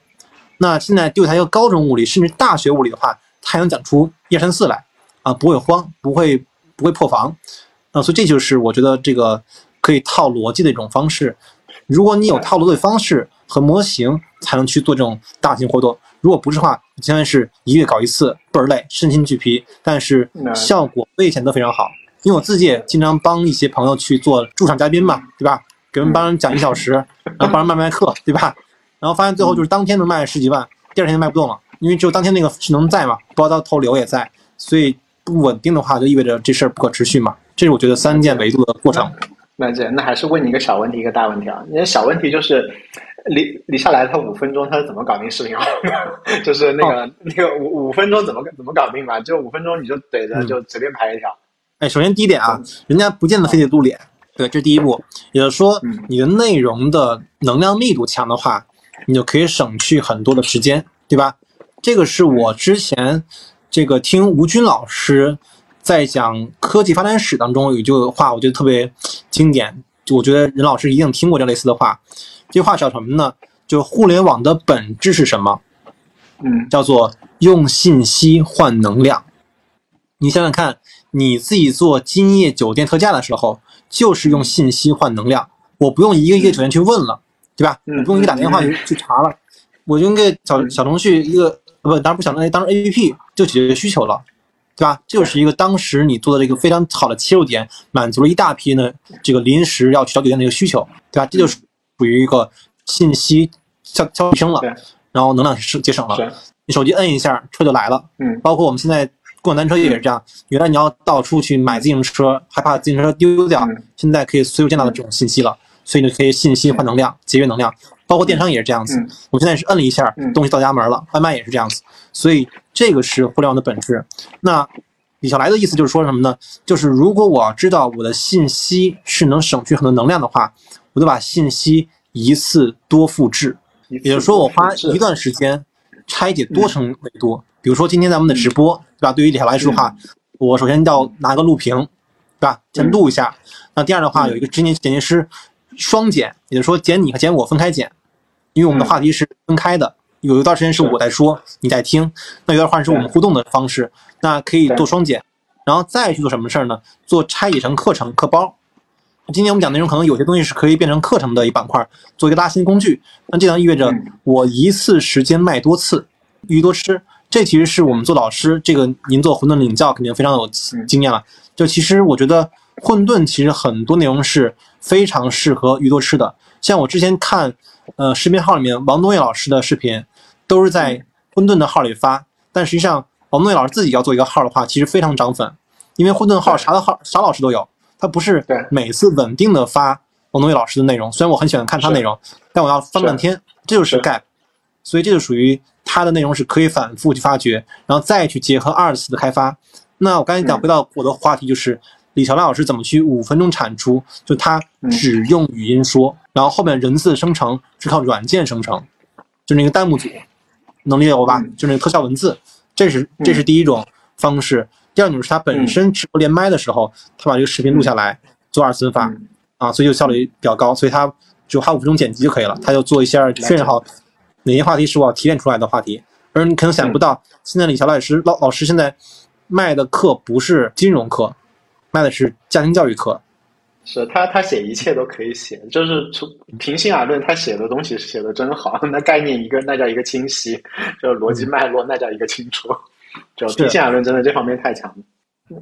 那现在丢它一个高中物理，甚至大学物理的话。还能讲出一二三四来啊，不会慌，不会不会破防啊，所以这就是我觉得这个可以套逻辑的一种方式。如果你有套路的方式和模型，才能去做这种大型活动。如果不是的话，相当于是一月搞一次，倍儿累，身心俱疲，但是效果以前都非常好。因为我自己也经常帮一些朋友去做驻场嘉宾嘛，对吧？给人帮人讲一小时，然后帮人卖卖课，对吧？然后发现最后就是当天能卖十几万，第二天就卖不动了。因为只有当天那个是能在嘛，包到头流也在，所以不稳定的话，就意味着这事儿不可持续嘛。这是我觉得三件维度的过程。那这那还是问你一个小问题，一个大问题啊。那小问题就是李李笑来他五分钟他是怎么搞定视频号？*laughs* 就是那个那个五五分钟怎么怎么搞定吧？就五分钟你就怼着就随便拍一条。哎，首先第一点啊，人家不见得非得露脸，对，这是第一步。也就是说，你的内容的能量密度强的话，你就可以省去很多的时间，对吧？这个是我之前这个听吴军老师在讲科技发展史当中有一句话，我觉得特别经典。就我觉得任老师一定听过这类似的话。这句话叫什么呢？就互联网的本质是什么？嗯，叫做用信息换能量。你想想看，你自己做今夜酒店特价的时候，就是用信息换能量。我不用一个一个酒店去问了，对吧？我不用你打电话去去查了，我用个小小程序一个。不，当然不想那当成 A P P 就解决需求了，对吧？这就是一个当时你做的这个非常好的切入点，满足了一大批呢这个临时要去找酒店的一个需求，对吧？这就是属于一个信息消消提升了，然后能量是节省了。你手机摁一下，车就来了。嗯，包括我们现在共享单车也是这样，原来你要到处去买自行车，害怕自行车丢掉，现在可以随手见到的这种信息了，所以你可以信息换能量，节约能量。包括电商也是这样子，我现在是摁了一下，东西到家门了，外卖也是这样子，所以这个是互联网的本质。那李小来的意思就是说什么呢？就是如果我知道我的信息是能省去很多能量的话，我就把信息一次多复制，也就是说我花一段时间拆解多层维度。比如说今天咱们的直播，对吧？对于李小来说的话，我首先要拿个录屏，对吧？先录一下。那第二的话，有一个执行剪辑师。双剪，也就是说剪你和剪我分开剪，因为我们的话题是分开的。有一段时间是我在说，你在听，那有段话是我们互动的方式，那可以做双剪，然后再去做什么事儿呢？做拆解成课程课包。今天我们讲内容可能有些东西是可以变成课程的一板块，做一个拉新工具。那这样意味着我一次时间卖多次，鱼多吃。这其实是我们做老师，这个您做混沌领教肯定非常有经验了。就其实我觉得混沌其实很多内容是。非常适合鱼多吃的，像我之前看，呃，视频号里面王东岳老师的视频，都是在混沌的号里发。但实际上，王东岳老师自己要做一个号的话，其实非常涨粉，因为混沌号啥的号啥老师都有，他不是每次稳定的发王东岳老师的内容。虽然我很喜欢看他内容，但我要翻半天，这就是 gap。所以这就属于他的内容是可以反复去发掘，然后再去结合二次的开发。那我刚才讲回到我的话题就是。李小亮老师怎么去五分钟产出？就他只用语音说，然后后面人字生成是靠软件生成，就那个弹幕组，能理解我吧？就那个特效文字，这是这是第一种方式。第二种是他本身直播连麦的时候，他把这个视频录下来做二次分发，啊，所以就效率比较高，所以他就花五分钟剪辑就可以了。他就做一下确认好哪些话题是我要提炼出来的话题，而你可能想不到，现在李乔老师老老师现在卖的课不是金融课，卖的是家庭教育课。是他，他写一切都可以写，就是从平心而论，他写的东西写的真好。那概念一个，那叫一个清晰；就逻辑脉络，那叫一个清楚。就平心而论，真的这方面太强了。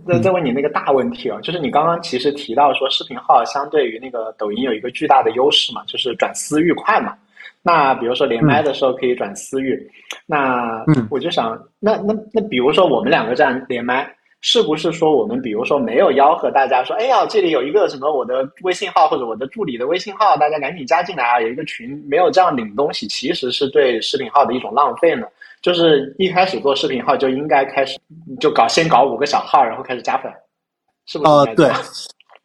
再再问你那个大问题啊，就是你刚刚其实提到说，视频号相对于那个抖音有一个巨大的优势嘛，就是转私域快嘛。那比如说连麦的时候可以转私域，那我就想，那那那比如说我们两个这样连麦。是不是说我们比如说没有吆喝大家说，哎呀，这里有一个什么我的微信号或者我的助理的微信号，大家赶紧加进来啊！有一个群，没有这样领东西，其实是对视频号的一种浪费呢。就是一开始做视频号就应该开始就搞先搞五个小号，然后开始加粉，是不是？呃，对。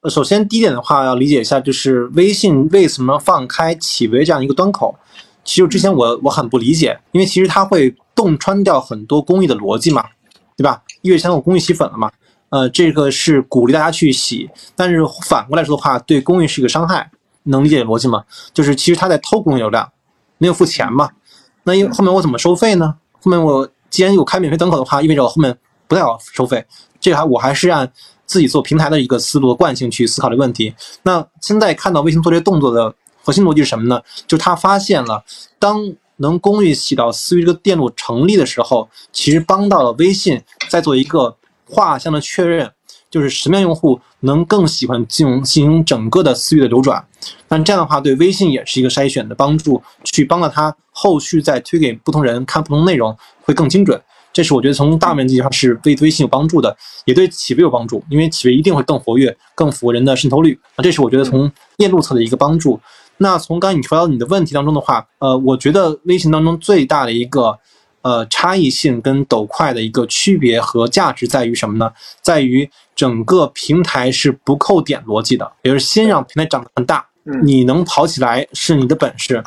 首先第一点的话要理解一下，就是微信为什么放开企微这样一个端口？其实之前我我很不理解，因为其实它会洞穿掉很多公益的逻辑嘛。对吧？因为现在有公益洗粉了嘛，呃，这个是鼓励大家去洗，但是反过来说的话，对公益是一个伤害，能理解逻辑吗？就是其实他在偷公益流量，没有付钱嘛。那因为后面我怎么收费呢？后面我既然有开免费端口的话，意味着我后面不太好收费。这还我还是按自己做平台的一个思路惯性去思考的问题。那现在看到微信做这些动作的核心逻辑是什么呢？就是他发现了当。能公域洗到私域这个电路成立的时候，其实帮到了微信在做一个画像的确认，就是什么样用户能更喜欢进行进行整个的私域的流转。那这样的话，对微信也是一个筛选的帮助，去帮到他后续再推给不同人看不同内容会更精准。这是我觉得从大面积上是对微信有帮助的，也对企微有帮助，因为企微一定会更活跃，更符合人的渗透率。啊，这是我觉得从链路侧的一个帮助。那从刚才你说到你的问题当中的话，呃，我觉得微信当中最大的一个呃差异性跟抖快的一个区别和价值在于什么呢？在于整个平台是不扣点逻辑的，也就是先让平台长得很大，你能跑起来是你的本事，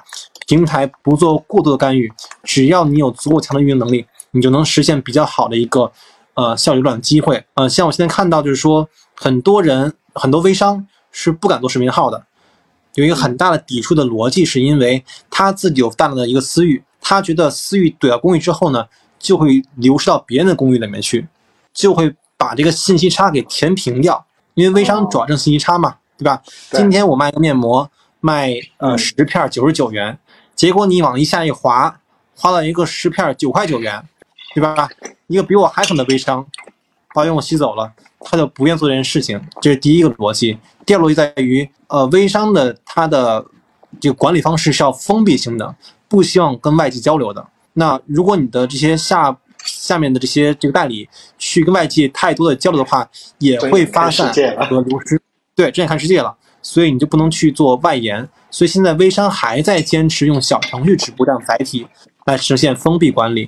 平台不做过多的干预，只要你有足够强的运营能力，你就能实现比较好的一个呃效率转的机会。呃，像我现在看到就是说，很多人很多微商是不敢做视频号的。有一个很大的抵触的逻辑，是因为他自己有大量的一个私域，他觉得私域怼到公域之后呢，就会流失到别人的公域里面去，就会把这个信息差给填平掉。因为微商主要挣信息差嘛，对吧？今天我卖个面膜，卖呃十片九十九元，结果你往一下一滑，花到一个十片九块九元，对吧？一个比我还狠的微商，把用户吸走了。他就不愿做这件事情，这是第一个逻辑。第二逻辑在于，呃，微商的它的这个管理方式是要封闭性的，不希望跟外界交流的。那如果你的这些下下面的这些这个代理去跟外界太多的交流的话，也会发散和流失。对，睁眼看世界了，所以你就不能去做外延。所以现在微商还在坚持用小程序直播这样载体来实现封闭管理。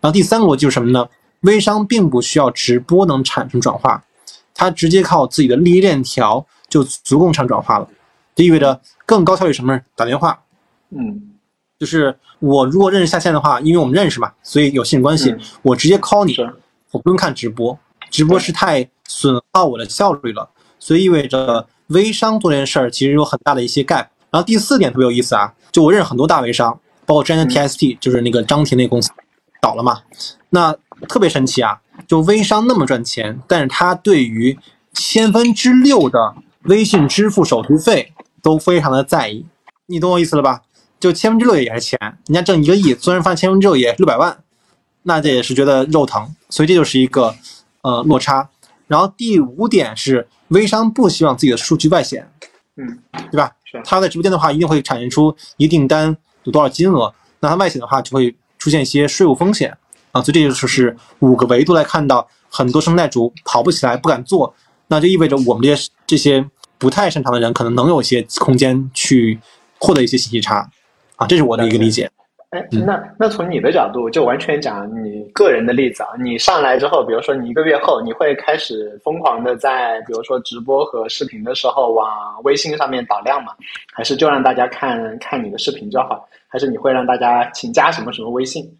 然后第三个逻辑是什么呢？微商并不需要直播能产生转化。它直接靠自己的利益链条就足够产转化了，这意味着更高效率什么？打电话，嗯，就是我如果认识下线的话，因为我们认识嘛，所以有信任关系，我直接 call 你，我不用看直播，直播是太损耗我的效率了，所以意味着微商做这件事儿其实有很大的一些 gap。然后第四点特别有意思啊，就我认识很多大微商，包括之前的 TST，就是那个张婷那公司倒了嘛，那特别神奇啊。就微商那么赚钱，但是他对于千分之六的微信支付手续费都非常的在意，你懂我意思了吧？就千分之六也是钱，人家挣一个亿，虽然发千分之六也是六百万，那这也是觉得肉疼，所以这就是一个呃落差。然后第五点是微商不希望自己的数据外显，嗯，对吧？他在直播间的话一定会产生出一订单有多少金额，那他外显的话就会出现一些税务风险。啊，所以这就是五个维度来看到很多生态主跑不起来，不敢做，那就意味着我们这些这些不太擅长的人，可能能有一些空间去获得一些信息差，啊，这是我的一个理解。哎，那那从你的角度，就完全讲你个人的例子啊，你上来之后，比如说你一个月后，你会开始疯狂的在比如说直播和视频的时候往微信上面导量吗？还是就让大家看看你的视频就好？还是你会让大家请加什么什么微信？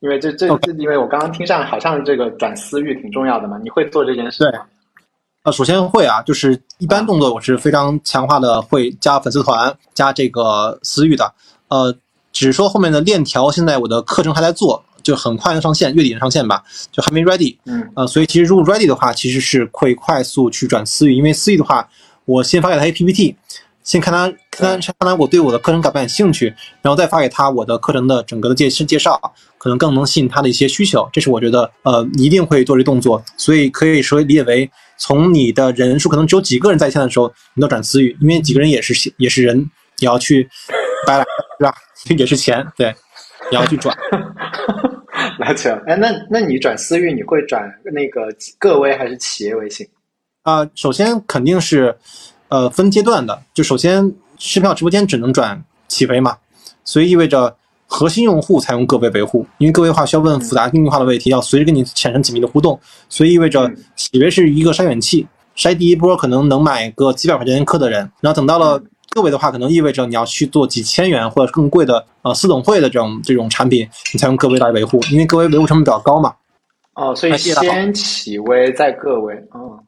因为这这这，因为我刚刚听上好像这个转私域挺重要的嘛，你会做这件事吗？啊，首先会啊，就是一般动作我是非常强化的，会加粉丝团，加这个私域的。呃，只是说后面的链条现在我的课程还在做，就很快能上线，月底能上线吧，就还没 ready。嗯，呃，所以其实如果 ready 的话，其实是会快速去转私域，因为私域的话，我先发给他一 PPT，先看他看他看他我对我的课程感不感兴趣，然后再发给他我的课程的整个的介介绍，可能更能吸引他的一些需求。这是我觉得呃一定会做这动作，所以可以说理解为从你的人数可能只有几个人在线的时候，你都转私域，因为几个人也是也是人，也要去掰来是吧？这也是钱，对，你要去转。*laughs* 了解。哎，那那你转私域，你会转那个个微还是企业微信？啊，首先肯定是，呃，分阶段的。就首先，视频号直播间只能转企微嘛，所以意味着核心用户才用个微维护，因为个微的话需要问复杂定义化的问题，要随时跟你产生紧密的互动，所以意味着企微是一个筛选器，筛第一波可能能买个几百块钱课的人，然后等到了。个位的话，可能意味着你要去做几千元或者更贵的呃私董会的这种这种产品，你才用个位来维护，因为个位维护成本比较高嘛。哦，所以先企微再个位。嗯，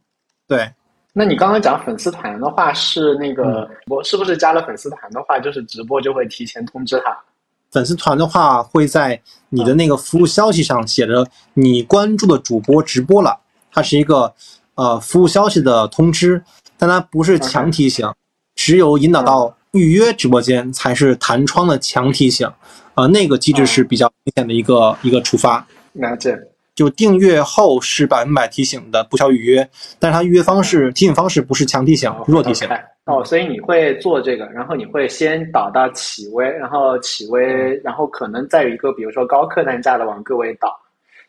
对。那你刚刚讲粉丝团的话，是那个我是不是加了粉丝团的话，就是直播就会提前通知他？粉丝团的话，会在你的那个服务消息上写着你关注的主播直播了，它是一个呃服务消息的通知，但它不是强提醒。只有引导到预约直播间，才是弹窗的强提醒，呃，那个机制是比较明显的一个一个触发。了解。就订阅后是百分百提醒的，不需要预约，但是它预约方式、提醒方式不是强提醒，弱提醒。哦，所以你会做这个，然后你会先导到企微，然后企微，然后可能再有一个，比如说高客单价的往各位导。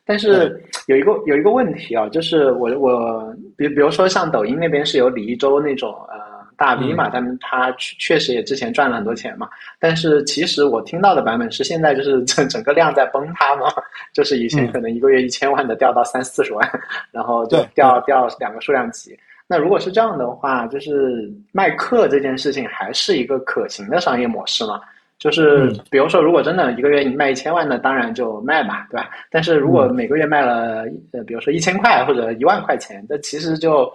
但是有一个有一个问题啊，就是我我比比如说像抖音那边是有李一舟那种呃。大 V 嘛，他们他确确实也之前赚了很多钱嘛，但是其实我听到的版本是现在就是整整个量在崩塌嘛，就是以前可能一个月一千万的掉到三四十万，*laughs* 然后就掉掉两个数量级。那如果是这样的话，就是卖课这件事情还是一个可行的商业模式嘛？就是比如说，如果真的一个月你卖一千万，的当然就卖嘛，对吧？但是如果每个月卖了呃，比如说一千块或者一万块钱，那其实就。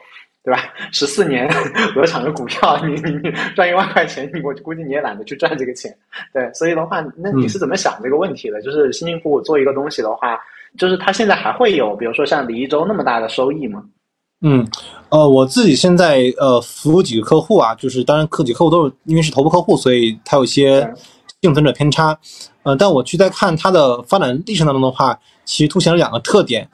对吧？十四年 *laughs* 鹅厂的股票，你你你赚一万块钱，你我估计你也懒得去赚这个钱。对，所以的话，那你是怎么想这个问题的？就是辛辛苦苦做一个东西的话，就是他现在还会有，比如说像李一舟那么大的收益吗？嗯，呃，我自己现在呃服务几个客户啊，就是当然客几客户都是因为是头部客户，所以他有些幸存者偏差。呃，但我去在看它的发展历程当中的话，其实凸显了两个特点。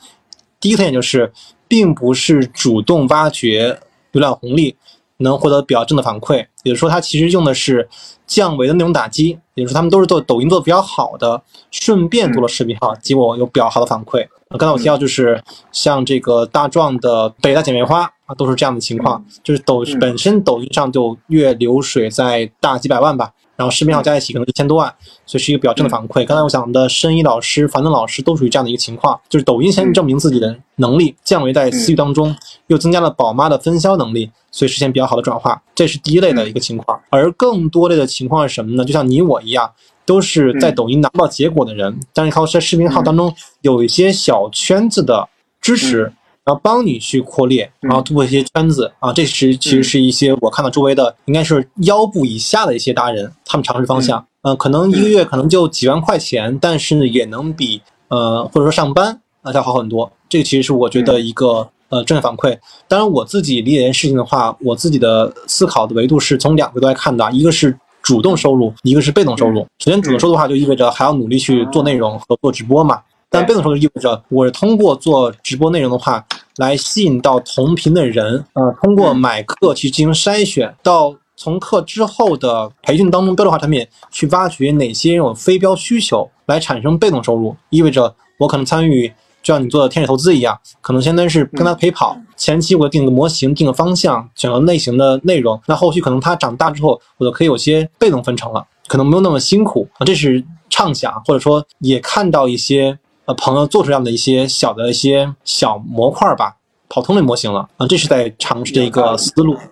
第一个特点就是。并不是主动挖掘流量红利能获得比较正的反馈，也就是说，它其实用的是降维的那种打击，也就是说，他们都是做抖音做的比较好的，顺便做了视频号，结果有比较好的反馈。刚才我提到就是像这个大壮的北大姐妹花啊，都是这样的情况，就是抖本身抖音上就月流水在大几百万吧。然后视频号加一起可能一千多万，所以是一个比较正的反馈。刚才我讲的申一老师、樊登老师都属于这样的一个情况，就是抖音先证明自己的能力，降维在私域当中，又增加了宝妈的分销能力，所以实现比较好的转化。这是第一类的一个情况。而更多类的情况是什么呢？就像你我一样，都是在抖音拿不到结果的人，但是靠在视频号当中有一些小圈子的支持。然后帮你去扩列，然后突破一些圈子啊，这是其实是一些我看到周围的应该是腰部以下的一些达人，他们尝试方向，嗯，可能一个月可能就几万块钱，但是也能比呃或者说上班啊要好很多。这个其实是我觉得一个呃正反馈。当然我自己理解这件事情的话，我自己的思考的维度是从两个角度来看的，一个是主动收入，一个是被动收入。首先主动收入的话，就意味着还要努力去做内容和做直播嘛。但被动收入意味着我是通过做直播内容的话，来吸引到同频的人，呃，通过买课去进行筛选，到从课之后的培训当中标准化产品去挖掘哪些有非标需求，来产生被动收入，意味着我可能参与，就像你做的天使投资一样，可能相当于是跟他陪跑，前期我定个模型，定个方向，选个类型的内容，那后续可能他长大之后，我就可以有些被动分成了，可能没有那么辛苦啊，这是畅想，或者说也看到一些。呃，朋友做出这样的一些小的一些小模块吧，跑通类模型了啊，这是在尝试的一个思路。嗯，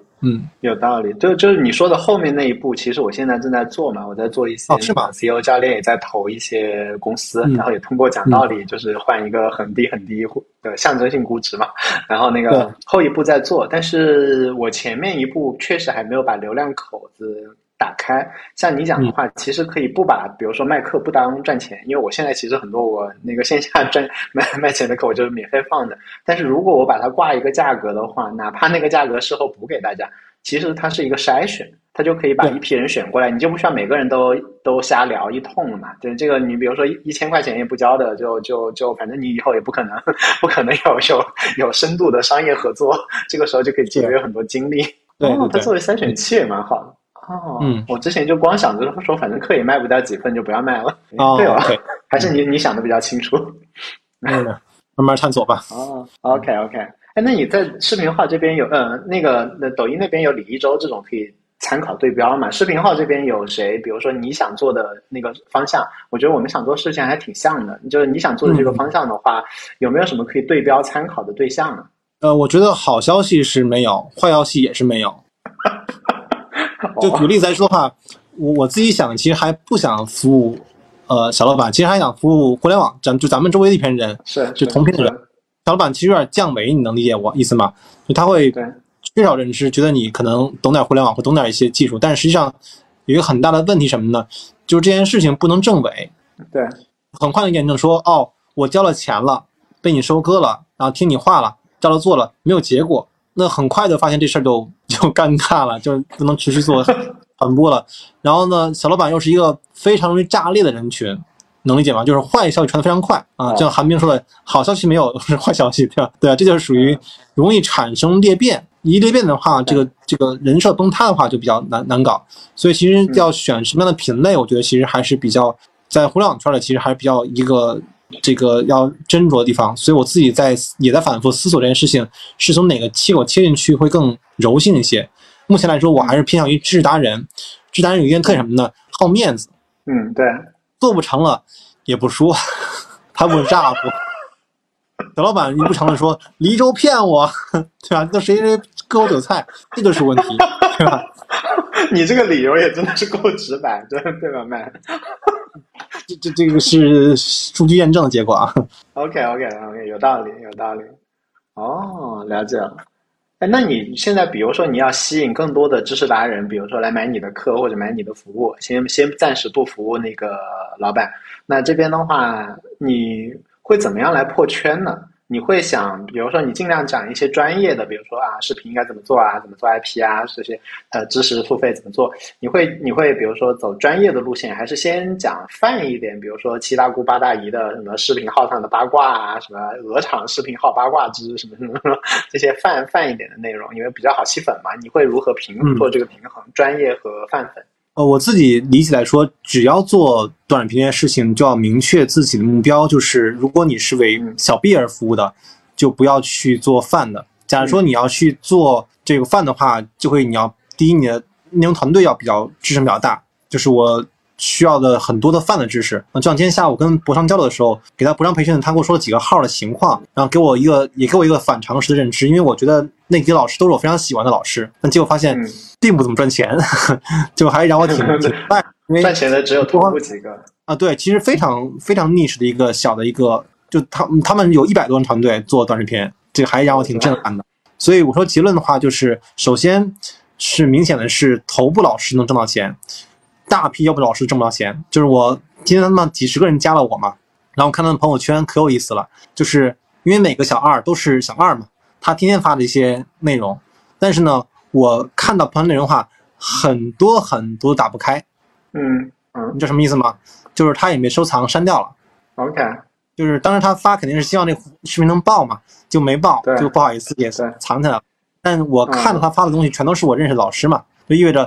有道理。就就是你说的后面那一步，其实我现在正在做嘛，我在做一些是吧？CEO 教练也在投一些公司，然后也通过讲道理，就是换一个很低很低的象征性估值嘛。然后那个后一步在做，但是我前面一步确实还没有把流量口子打开。像你讲的话，其实可以不把，比如说卖课不当赚钱，因为我现在其实很多我那个线下 *laughs* 赚卖卖钱的课，我就是免费放的。但是如果我把它挂一个价格的话，哪怕那个价格事后补给大家，其实它是一个筛选。他就可以把一批人选过来，你就不需要每个人都都瞎聊一通了嘛？对这个，你比如说一千块钱也不交的，就就就反正你以后也不可能 *laughs* 不可能有有有深度的商业合作，这个时候就可以节约很多精力。哦，它作为筛选器也蛮好的。哦，嗯，我之前就光想着说，反正课也卖不掉几份，就不要卖了。哦，*laughs* 对吧？*laughs* 还是你你想的比较清楚。*laughs* 嗯，慢慢探索吧。哦，OK OK。哎，那你在视频号这边有嗯那个那抖音那边有李一周这种可以。参考对标嘛？视频号这边有谁？比如说你想做的那个方向，我觉得我们想做事情还挺像的。就是你想做的这个方向的话，有没有什么可以对标参考的对象呢？呃，我觉得好消息是没有，坏消息也是没有。就举例子来说的话，我我自己想，其实还不想服务呃小老板，其实还想服务互联网，咱就咱们周围的一片人，是就同频的人。小老板其实有点降维，你能理解我意思吗？就他会。缺少认知，觉得你可能懂点互联网或懂点一些技术，但实际上有一个很大的问题什么呢？就是这件事情不能证伪。对，很快的验证说，哦，我交了钱了，被你收割了，然后听你话了，照着做了，没有结果，那很快的发现这事儿就就尴尬了，就不能持续做 *laughs* 传播了。然后呢，小老板又是一个非常容易炸裂的人群。能理解吗？就是坏消息传的非常快啊，就像韩冰说的，好消息没有是坏消息，对吧？对啊，这就是属于容易产生裂变。一裂变的话，这个这个人设崩塌的话就比较难难搞。所以其实要选什么样的品类，我觉得其实还是比较在互联网圈里，其实还是比较一个这个要斟酌的地方。所以我自己在也在反复思索这件事情，是从哪个切口切进去会更柔性一些。目前来说，我还是偏向于知识达人。知识达人有一点特点什么呢？好面子。嗯，对。做不成了也不说，*laughs* 他不炸不？小老板，你不成了说黎州骗我，*laughs* 对吧？那谁谁割我韭菜，这就是问题，对吧？*laughs* 你这个理由也真的是够直白，对对吧，麦？这这这个是数据验证的结果啊。OK OK OK，有道理有道理。哦，了解了。哎，那你现在比如说你要吸引更多的知识达人，比如说来买你的课或者买你的服务，先先暂时不服务那个老板，那这边的话你会怎么样来破圈呢？你会想，比如说你尽量讲一些专业的，比如说啊，视频应该怎么做啊，怎么做 IP 啊，这些呃知识付费怎么做？你会你会比如说走专业的路线，还是先讲泛一点？比如说七大姑八大姨的什么视频号上的八卦啊，什么鹅厂视频号八卦之什么什么这些泛泛一点的内容，因为比较好吸粉嘛。你会如何平做这个平衡，专业和泛粉？呃，我自己理解来说，只要做短视频这件事情，就要明确自己的目标。就是如果你是为小 B 而服务的，就不要去做饭的。假如说你要去做这个饭的话，就会你要第一，你的内容团队要比较支撑比较大。就是我。需要的很多的泛的知识，就像今天下午跟博商交流的时候，给他博商培训，他跟我说了几个号的情况，然后给我一个也给我一个反常识的认知，因为我觉得那几个老师都是我非常喜欢的老师，但结果发现并不怎么赚钱，*laughs* 就还让我挺 *laughs* 挺败。赚钱的只有头部几个啊，对，其实非常非常 niche 的一个小的一个，就他他们有一百多人团队做短视频，这个还让我挺震撼的。所以我说结论的话，就是首先是明显的是头部老师能挣到钱。大批要不老师挣不到钱，就是我今天他妈几十个人加了我嘛，然后看他们朋友圈可有意思了，就是因为每个小二都是小二嘛，他天天发的一些内容，但是呢，我看到朋友内容的话，很多很多打不开，嗯嗯，你知道什么意思吗？就是他也没收藏，删掉了。OK，就是当时他发肯定是希望那视频能爆嘛，就没爆，就不好意思也是藏起来了。但我看到他发的东西全都是我认识的老师嘛，就意味着。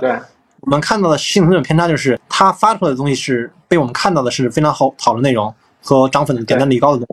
我们看到的幸存者偏差就是他发出来的东西是被我们看到的是非常好好的内容和涨粉点赞率高的，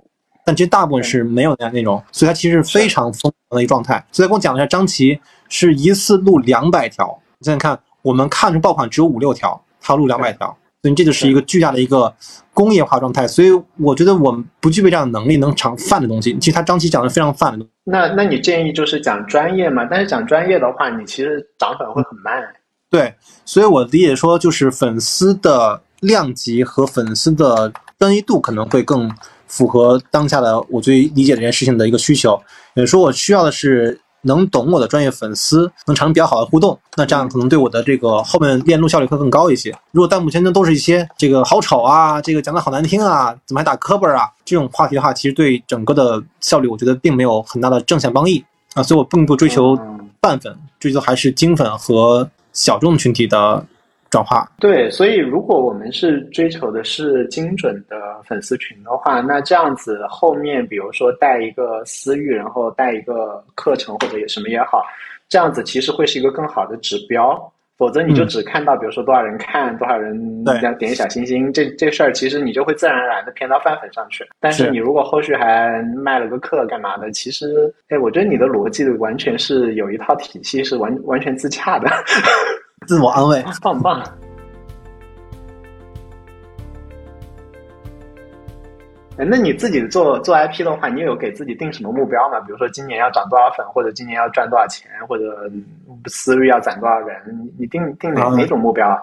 但其实大部分是没有那样内容，所以它其实是非常疯狂的一个状态。所以跟我讲了一下，张琪是一次录两百条，你想想看，我们看着爆款只有五六条，他录两百条，所以这就是一个巨大的一个工业化状态。所以我觉得我们不具备这样的能力能尝泛的东西。其实他张琪讲的非常泛的。那那你建议就是讲专业嘛？但是讲专业的话，你其实涨粉会很慢。对，所以我理解说，就是粉丝的量级和粉丝的专一度可能会更符合当下的我最理解这件事情的一个需求。也说我需要的是能懂我的专业粉丝，能产生比较好的互动，那这样可能对我的这个后面链路效率会更高一些。如果弹幕圈呢都是一些这个好丑啊，这个讲的好难听啊，怎么还打磕巴啊这种话题的话，其实对整个的效率，我觉得并没有很大的正向帮益啊。所以我并不追求半粉，追求还是精粉和小众群体的。转化对，所以如果我们是追求的是精准的粉丝群的话，那这样子后面比如说带一个私域，然后带一个课程或者什么也好，这样子其实会是一个更好的指标。否则你就只看到比如说多少人看，多少人要点小心心，这这事儿其实你就会自然而然的偏到饭粉上去。但是你如果后续还卖了个课干嘛的，其实哎，我觉得你的逻辑完全是有一套体系，是完完全自洽的。*laughs* 自我安慰，棒棒。那你自己做做 IP 的话，你有给自己定什么目标吗？比如说今年要涨多少粉，或者今年要赚多少钱，或者私域要攒多少人？你定定哪哪种目标？啊？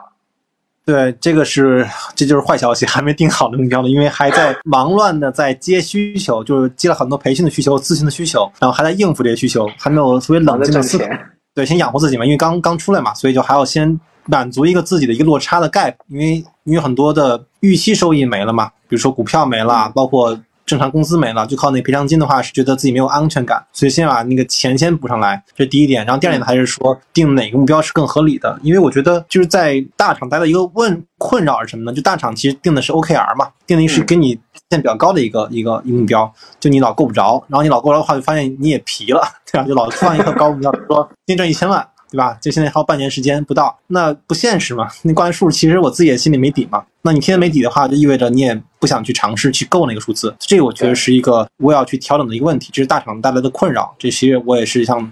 对，这个是这就是坏消息，还没定好的目标呢，因为还在 *laughs* 忙乱的在接需求，就是接了很多培训的需求、咨询的需求，然后还在应付这些需求，还没有特别冷静的思考。对，先养活自己嘛，因为刚刚出来嘛，所以就还要先满足一个自己的一个落差的 gap，因为因为很多的预期收益没了嘛，比如说股票没了，包括。正常工资没了，就靠那赔偿金的话，是觉得自己没有安全感，所以先把那个钱先补上来，这是第一点。然后第二点呢，还是说定哪个目标是更合理的，因为我觉得就是在大厂待的一个问困扰是什么呢？就大厂其实定的是 OKR 嘛，定的是给你线比较高的一个一个一个目标，就你老够不着，然后你老够不着的话，就发现你也疲了，对吧？就老放一个高目标，比如说今天赚一千万。对吧？就现在还有半年时间不到，那不现实嘛？那关于数，其实我自己也心里没底嘛。那你天天没底的话，就意味着你也不想去尝试去够那个数字。这个我觉得是一个我要去调整的一个问题，这是大厂带来的困扰。这些我也是向任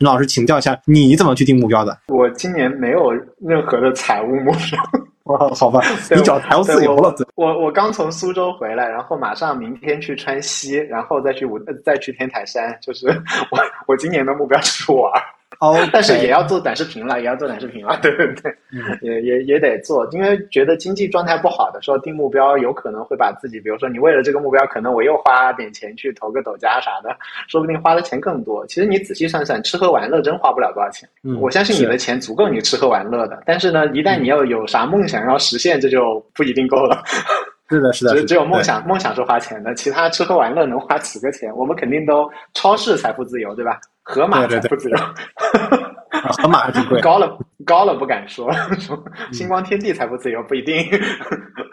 老师请教一下，你怎么去定目标的？我今年没有任何的财务目标。*laughs* 哇，好吧，*laughs* 你找财务自由了。我我刚从苏州回来，然后马上明天去川西，然后再去五再去天台山。就是 *laughs* 我我今年的目标是玩。哦，*laughs* 但是也要做短视频了，也要做短视频了，对对对，也也也得做，因为觉得经济状态不好的时候定目标，有可能会把自己，比如说你为了这个目标，可能我又花点钱去投个抖加啥的，说不定花的钱更多。其实你仔细算算，吃喝玩乐真花不了多少钱。我相信你的钱足够你吃喝玩乐的，但是呢，一旦你要有啥梦想要实现，这就不一定够了。是的，是的，只只有梦想，梦想是花钱的，其他吃喝玩乐能花几个钱？我们肯定都超市财富自由，对吧？盒马财富自由，河马还挺贵，*laughs* 高了高了不敢说，星光天地财富自由不一定。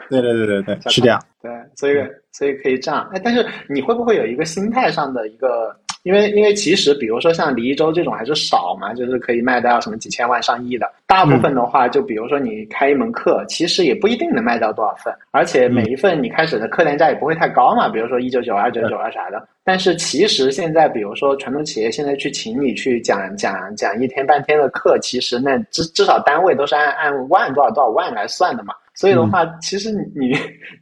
对对对对对，*laughs* 是这样。对，所以所以可以这样。哎，但是你会不会有一个心态上的一个？因为因为其实，比如说像黎州这种还是少嘛，就是可以卖到什么几千万上亿的。大部分的话，就比如说你开一门课，其实也不一定能卖到多少份，而且每一份你开始的客单价也不会太高嘛，比如说一九九、二九九啊啥的。但是其实现在，比如说传统企业现在去请你去讲讲讲一天半天的课，其实那至至少单位都是按按万多少多少万来算的嘛。所以的话，其实你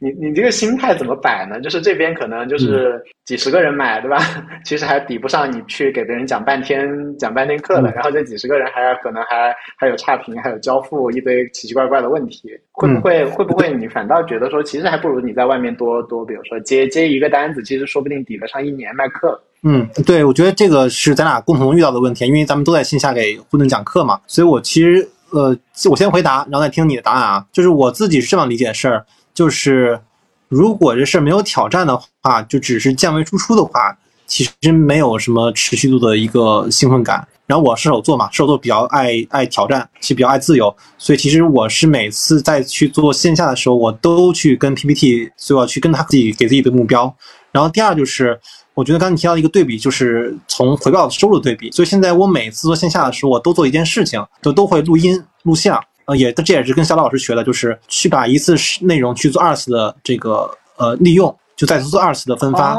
你你这个心态怎么摆呢？就是这边可能就是几十个人买，对吧？*laughs* 其实还比不上你去给别人讲半天讲半天课的。然后这几十个人还可能还还有差评，还有交付一堆奇奇怪怪的问题。会不会会不会你反倒觉得说，其实还不如你在外面多多，比如说接接一个单子，其实说不定抵得上一年卖课。嗯，对，我觉得这个是咱俩共同遇到的问题，因为咱们都在线下给互动讲课嘛，所以我其实。呃，我先回答，然后再听你的答案啊。就是我自己是这么理解事儿，就是如果这事儿没有挑战的话，就只是降维输出的话，其实没有什么持续度的一个兴奋感。然后我射手座嘛，射手座比较爱爱挑战，其实比较爱自由，所以其实我是每次在去做线下的时候，我都去跟 PPT，所以我要去跟他自己给自己的目标。然后第二就是。我觉得刚才你提到一个对比，就是从回报收入对比。所以现在我每次做线下的时候，我都做一件事情，就都会录音录像。呃，也这也是跟肖老师学的，就是去把一次内容去做二次的这个呃利用，就再做二次的分发。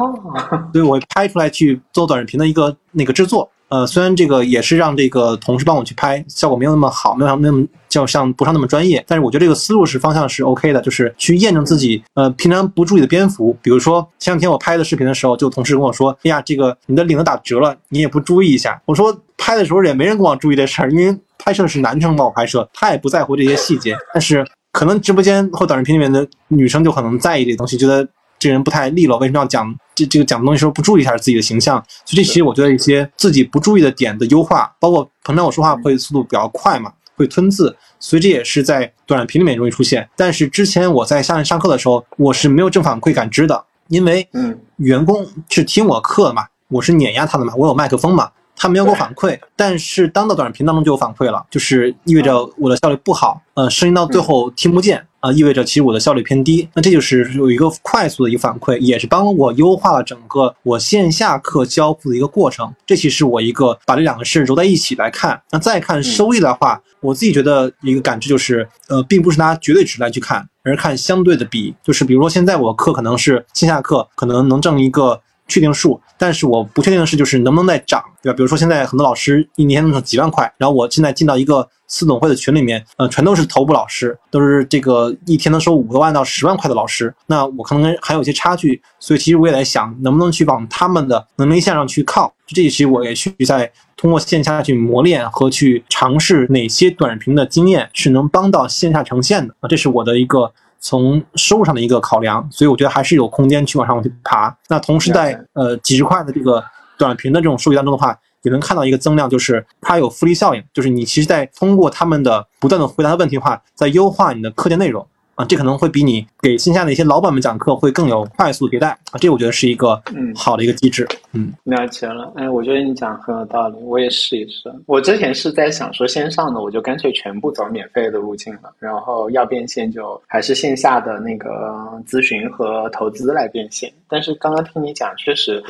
所以我拍出来去做短视频的一个那个制作。呃，虽然这个也是让这个同事帮我去拍，效果没有那么好，没有那么就像不上那么专业，但是我觉得这个思路是方向是 OK 的，就是去验证自己。呃，平常不注意的蝙蝠，比如说前两天我拍的视频的时候，就同事跟我说：“哎呀，这个你的领子打折了，你也不注意一下。”我说拍的时候也没人跟我注意这事儿，因为拍摄是男生帮我拍摄，他也不在乎这些细节。但是可能直播间或短视频里面的女生就可能在意这东西，觉得这人不太利落，为什么要讲？这这个讲东西时候不注意一下自己的形象，所以这其实我觉得一些自己不注意的点的优化，包括平常我说话会速度比较快嘛，会吞字，所以这也是在短视频里面容易出现。但是之前我在下面上课的时候，我是没有正反馈感知的，因为嗯，员工是听我课的嘛，我是碾压他的嘛，我有麦克风嘛。他没有给我反馈，但是当到短视频当中就有反馈了，就是意味着我的效率不好，呃，声音到最后听不见啊，意味着其实我的效率偏低。那这就是有一个快速的一个反馈，也是帮我优化了整个我线下课交付的一个过程。这其实我一个把这两个事揉在一起来看。那再看收益的话，我自己觉得一个感知就是，呃，并不是拿绝对值来去看，而是看相对的比。就是比如说现在我课可能是线下课，可能能挣一个。确定数，但是我不确定的是，就是能不能再涨，对吧？比如说现在很多老师一年能挣几万块，然后我现在进到一个私董会的群里面，呃，全都是头部老师，都是这个一天能收五个万到十万块的老师，那我可能还有一些差距，所以其实我也在想，能不能去往他们的能力线上去靠。这其实我也去在通过线下去磨练和去尝试哪些短视频的经验是能帮到线下呈现的啊，这是我的一个。从收入上的一个考量，所以我觉得还是有空间去往上去爬。那同时在呃几十块的这个短评的这种数据当中的话，也能看到一个增量，就是它有复利效应，就是你其实在通过他们的不断的回答问题的话，在优化你的课件内容。啊，这可能会比你给线下的一些老板们讲课会更有快速迭代啊，这我觉得是一个嗯好的一个机制，嗯，了解了，哎，我觉得你讲很有道理，我也试一试。我之前是在想说线上的，我就干脆全部走免费的路径了，然后要变现就还是线下的那个咨询和投资来变现。但是刚刚听你讲，确实，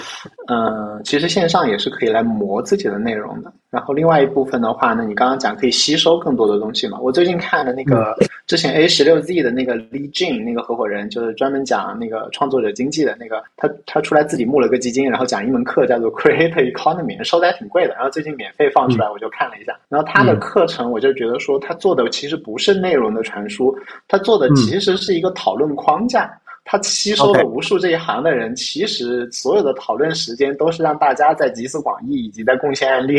嗯，其实线上也是可以来磨自己的内容的。然后另外一部分的话呢，你刚刚讲可以吸收更多的东西嘛。我最近看了那个之前 A 十六 Z 的那个 Lee Jin 那个合伙人，就是专门讲那个创作者经济的那个，他他出来自己募了个基金，然后讲一门课叫做 Creator Economy，收的还挺贵的。然后最近免费放出来，我就看了一下。然后他的课程，我就觉得说他做的其实不是内容的传输，他做的其实是一个讨论框架。他吸收了无数这一行的人，其实所有的讨论时间都是让大家在集思广益以及在贡献案例。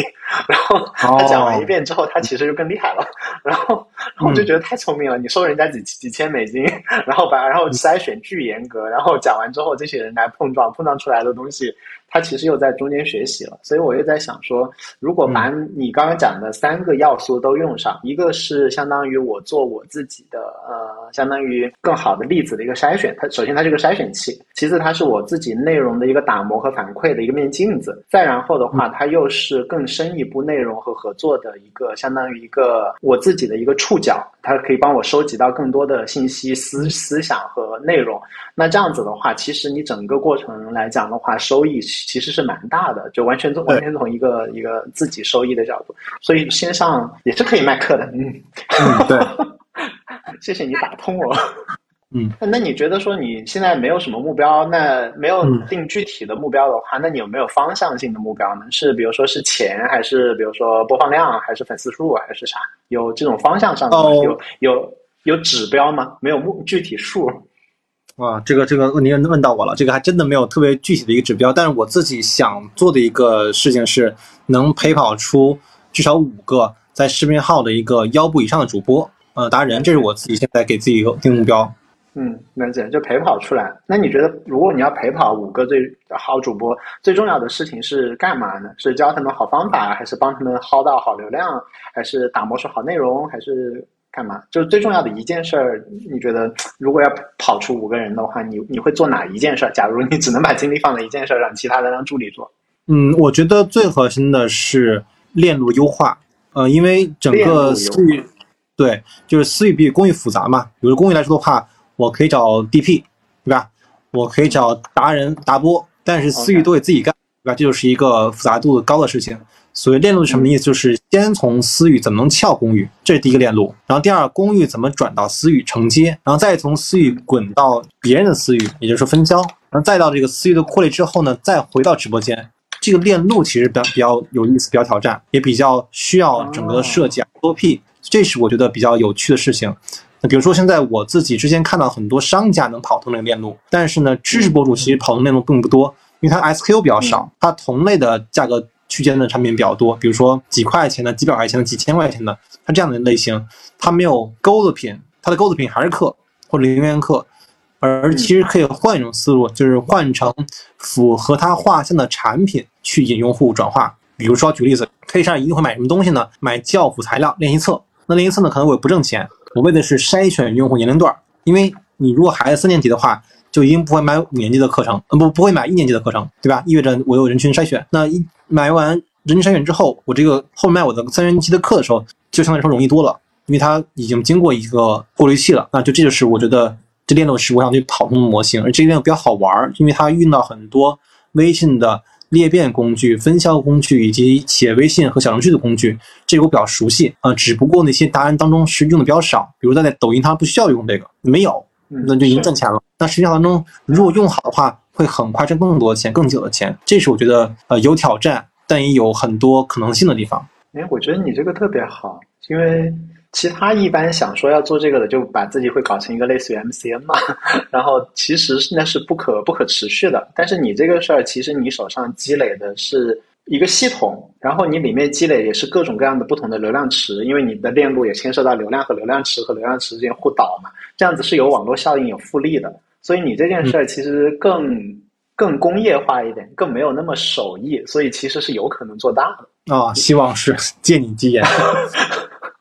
然后他讲完一遍之后，他其实就更厉害了。然后，然后我就觉得太聪明了。你收人家几几千美金，然后把然后筛选巨严格，然后讲完之后，这些人来碰撞，碰撞出来的东西。他其实又在中间学习了，所以我又在想说，如果把你刚刚讲的三个要素都用上，一个是相当于我做我自己的呃，相当于更好的例子的一个筛选，它首先它是个筛选器，其次它是我自己内容的一个打磨和反馈的一个面镜子，再然后的话，它又是更深一步内容和合作的一个相当于一个我自己的一个触角，它可以帮我收集到更多的信息、思思想和内容。那这样子的话，其实你整个过程来讲的话，收益。其实是蛮大的，就完全从完全从一个一个自己收益的角度，所以线上也是可以卖课的。嗯，对，*laughs* 谢谢你打通我。嗯，*laughs* 那你觉得说你现在没有什么目标，那没有定具体的目标的话，那你有没有方向性的目标呢？是比如说是钱，还是比如说播放量，还是粉丝数，还是啥？有这种方向上的有有有指标吗？没有目具体数。哇，这个这个问题问到我了，这个还真的没有特别具体的一个指标，但是我自己想做的一个事情是，能陪跑出至少五个在视频号的一个腰部以上的主播，呃，达人，这是我自己现在给自己一个定目标。嗯，能解就陪跑出来。那你觉得，如果你要陪跑五个最好主播，最重要的事情是干嘛呢？是教他们好方法，还是帮他们薅到好流量，还是打磨出好内容，还是？干嘛？就是最重要的一件事儿，你觉得如果要跑出五个人的话，你你会做哪一件事儿？假如你只能把精力放在一件事儿，让其他的让助理做。嗯，我觉得最核心的是链路优化。呃，因为整个私域，对，就是私域比公域复杂嘛。比如公域来说的话，我可以找 DP，对吧？我可以找达人达播，但是私域都得自己干，对吧？这就是一个复杂度高的事情。所谓链路是什么意思？就是先从私域怎么能撬公域，这是第一个链路。然后第二，公域怎么转到私域承接，然后再从私域滚到别人的私域，也就是分销，然后再到这个私域的扩列之后呢，再回到直播间。这个链路其实比较比较有意思，比较挑战，也比较需要整个设计多 P，这是我觉得比较有趣的事情。那比如说现在我自己之前看到很多商家能跑通这个链路，但是呢，知识博主其实跑通链路并不多，因为它 SKU 比较少，它同类的价格。区间的产品比较多，比如说几块钱的、几百块钱的、几千块钱的，它这样的类型，它没有钩子品，它的钩子品还是课或者零元课，而其实可以换一种思路，就是换成符合他画像的产品去引用户转化。比如说举例子，K 上一定会买什么东西呢？买教辅材料练习册。那练习册呢，可能我也不挣钱，我为的是筛选用户年龄段，因为你如果孩子三年级的话。就一定不会买五年级的课程，嗯，不，不会买一年级的课程，对吧？意味着我有人群筛选。那一买完人群筛选之后，我这个后面卖我的三年级的课的时候，就相对来说容易多了，因为它已经经过一个过滤器了。那就这就是我觉得这链路是我想去跑通的模型，而这个链路比较好玩，因为它用到很多微信的裂变工具、分销工具以及企业微信和小程序的工具，这个我比较熟悉啊。只不过那些答案当中是用的比较少，比如在抖音它不需要用这个，没有。那就已经挣钱了。但实际上当中，如果用好的话，会很快挣更多的钱、更久的钱。这是我觉得呃有挑战，但也有很多可能性的地方。哎，我觉得你这个特别好，因为其他一般想说要做这个的，就把自己会搞成一个类似于 MCN 嘛，*laughs* 然后其实那是不可不可持续的。但是你这个事儿，其实你手上积累的是。一个系统，然后你里面积累也是各种各样的不同的流量池，因为你的链路也牵涉到流量和流量池和流量池之间互导嘛，这样子是有网络效应、有复利的。所以你这件事儿其实更更工业化一点，更没有那么手艺，所以其实是有可能做大的。啊，希望是借你吉言。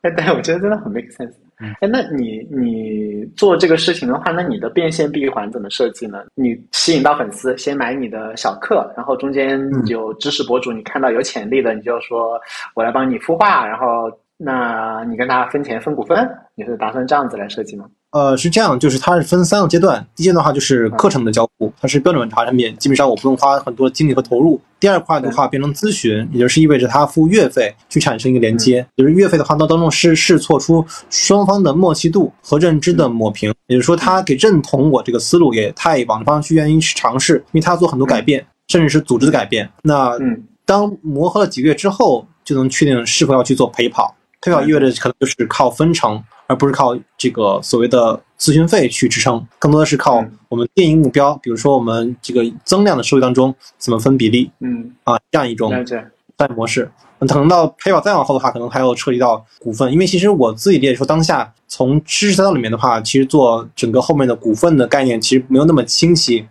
哎，对，我觉得真的很 make sense。哎，那你你做这个事情的话，那你的变现闭环怎么设计呢？你吸引到粉丝，先买你的小课，然后中间有知识博主，你看到有潜力的，你就说我来帮你孵化，然后那你跟他分钱分股份，你是打算这样子来设计吗？呃，是这样，就是它是分三个阶段。第一阶段的话就是课程的交互，它是标准查产品，基本上我不用花很多精力和投入。第二块的话变成咨询，也就是意味着他付月费去产生一个连接，就是月费的话，那当中是试错出双方的默契度和认知的抹平，也就是说他给认同我这个思路，也太往方去愿意去尝试，因为他做很多改变，甚至是组织的改变。那当磨合了几个月之后，就能确定是否要去做陪跑。陪跑意味着可能就是靠分成。而不是靠这个所谓的咨询费去支撑，更多的是靠我们电影目标，比如说我们这个增量的收益当中怎么分比例，嗯。啊这样一种商业模式。等到陪跑再往后的话，可能还有涉及到股份，因为其实我自己理解说，当下从知识赛道里面的话，其实做整个后面的股份的概念其实没有那么清晰，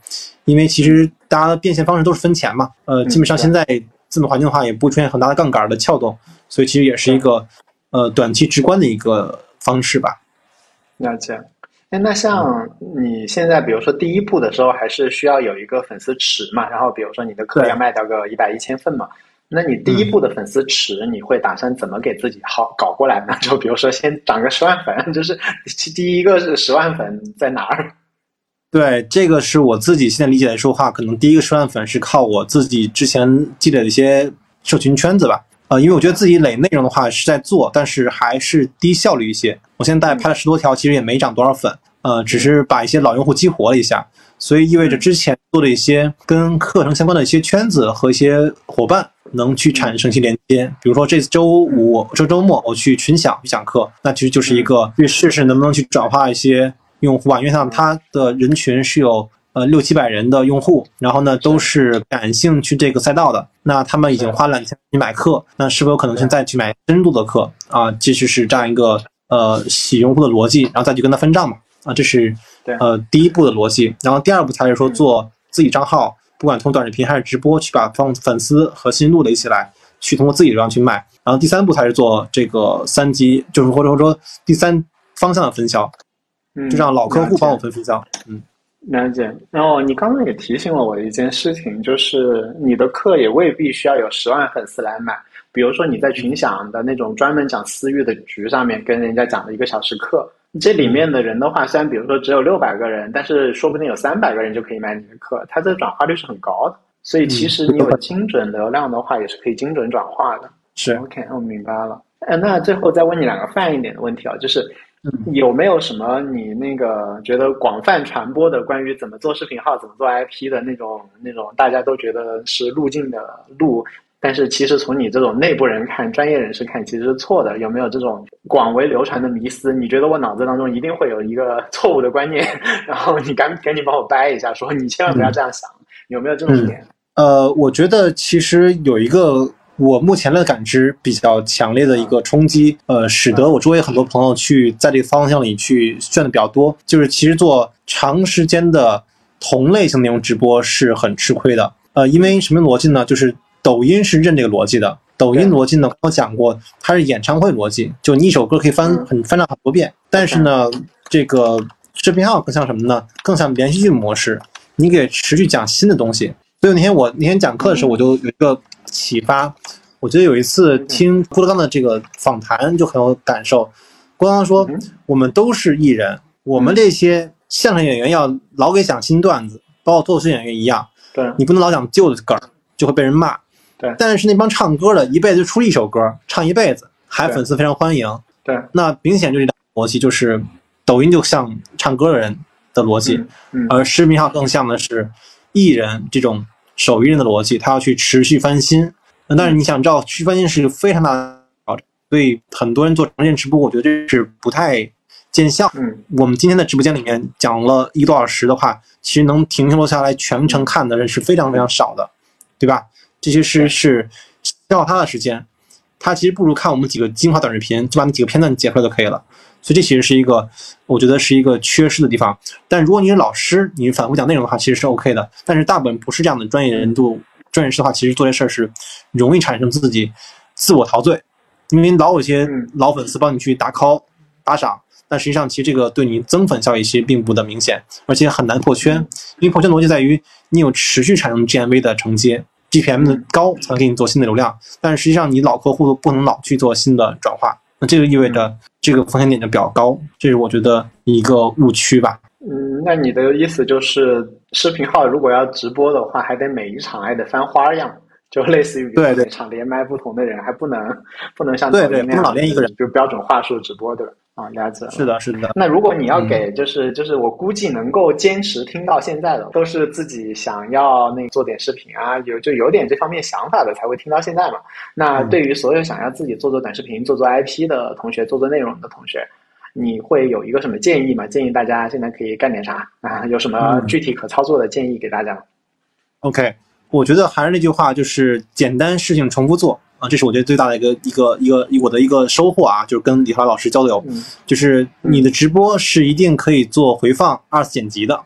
因为其实大家的变现方式都是分钱嘛，呃，基本上现在资本环境的话也不会出现很大的杠杆的撬动，所以其实也是一个呃短期直观的一个。方式吧，了解。哎，那像你现在，比如说第一步的时候，还是需要有一个粉丝池嘛？然后比如说你的课要卖掉个一百一千份嘛？那你第一步的粉丝池，你会打算怎么给自己好搞过来呢？*laughs* 就比如说先涨个十万粉，就是第一个是十万粉在哪儿？*laughs* 对，这个是我自己现在理解来说话，可能第一个十万粉是靠我自己之前积累的一些社群圈子吧。呃，因为我觉得自己垒内容的话是在做，但是还是低效率一些。我现在拍了十多条，其实也没涨多少粉，呃，只是把一些老用户激活了一下，所以意味着之前做的一些跟课程相关的一些圈子和一些伙伴能去产生一些连接。比如说这次周五、这周末我去群享去讲课，那其实就是一个去试试能不能去转化一些用户吧，因为像他的人群是有。呃，六七百人的用户，然后呢，都是感兴趣这个赛道的。那他们已经花了两千去买课，那是否有可能性再去买深度的课啊？其实是这样一个呃洗用户的逻辑，然后再去跟他分账嘛啊，这是呃第一步的逻辑。然后第二步才是说做自己账号，不管通过短视频还是直播，去把放粉丝和新录的一起来，去通过自己流量去卖。然后第三步才是做这个三级，就是或者说第三方向的分销，就让老客户帮我分分销，嗯。了解，然后你刚刚也提醒了我一件事情，就是你的课也未必需要有十万粉丝来买。比如说你在群享的那种专门讲私域的局上面跟人家讲了一个小时课，这里面的人的话，虽然比如说只有六百个人，但是说不定有三百个人就可以买你的课，它这转化率是很高的。所以其实你有精准流量的话，也是可以精准转化的。是，OK，我明白了。呃，那最后再问你两个泛一点的问题啊，就是。有没有什么你那个觉得广泛传播的关于怎么做视频号、怎么做 IP 的那种那种大家都觉得是路径的路，但是其实从你这种内部人看、专业人士看，其实是错的。有没有这种广为流传的迷思？你觉得我脑子当中一定会有一个 *laughs* 错误的观念，*laughs* 然后你赶赶紧帮我掰一下，说你千万不要这样想。有没有这种点？呃，我觉得其实有一个。我目前的感知比较强烈的一个冲击，呃，使得我周围很多朋友去在这个方向里去炫的比较多。就是其实做长时间的同类型内容直播是很吃亏的。呃，因为什么逻辑呢？就是抖音是认这个逻辑的。抖音逻辑呢，我讲过，它是演唱会逻辑，就你一首歌可以翻很翻唱很多遍。但是呢，这个视频号更像什么呢？更像连续剧模式，你给持续讲新的东西。所以那天我那天讲课的时候，我就有一个启发。我觉得有一次听郭德纲的这个访谈就很有感受。郭德纲说：“我们都是艺人，我们这些相声演员要老给讲新段子，包括脱口秀演员一样。对，你不能老讲旧的梗，就会被人骂。对，但是那帮唱歌的，一辈子就出一首歌，唱一辈子，还粉丝非常欢迎。对，那明显就是逻辑，就是抖音就像唱歌的人的逻辑，而视频号更像的是艺人这种手艺人的逻辑，他要去持续翻新。”但是你想知道，区翻新是个非常大的挑战，所以很多人做长线直播，我觉得这是不太见效。嗯，我们今天的直播间里面讲了一个多小时的话，其实能停留下来全程看的人是非常非常少的，对吧？这些是是消耗他的时间，他其实不如看我们几个精华短视频，就把那几个片段截出来就可以了。所以这其实是一个，我觉得是一个缺失的地方。但如果你是老师，你反复讲内容的话，其实是 OK 的。但是大部分不是这样的专业人度。专业人士的话，其实做这事儿是容易产生自己自我陶醉，因为老有些老粉丝帮你去打 call 打赏，但实际上其实这个对你增粉效益其实并不的明显，而且很难破圈，因为破圈逻辑在于你有持续产生 GMV 的承接，GPM 的高才能给你做新的流量，但是实际上你老客户不能老去做新的转化，那这就意味着这个风险点就比较高，这是我觉得一个误区吧。嗯，那你的意思就是，视频号如果要直播的话，还得每一场还得翻花样，就类似于对对，场连麦不同的人，还不能不能像对对，不能老连一个人，就标准话术直播，对吧？啊，了解。是的，是的。那如果你要给，就是就是我估计能够坚持听到现在的，都是自己想要那做点视频啊，有就有点这方面想法的才会听到现在嘛。那对于所有想要自己做做短视频、做做 IP 的同学、做做内容的同学。你会有一个什么建议吗？建议大家现在可以干点啥啊？有什么具体可操作的建议给大家？OK，我觉得还是那句话，就是简单事情重复做啊，这是我觉得最大的一个一个一个我的一个收获啊，就是跟李华老师交流，就是你的直播是一定可以做回放、二次剪辑的。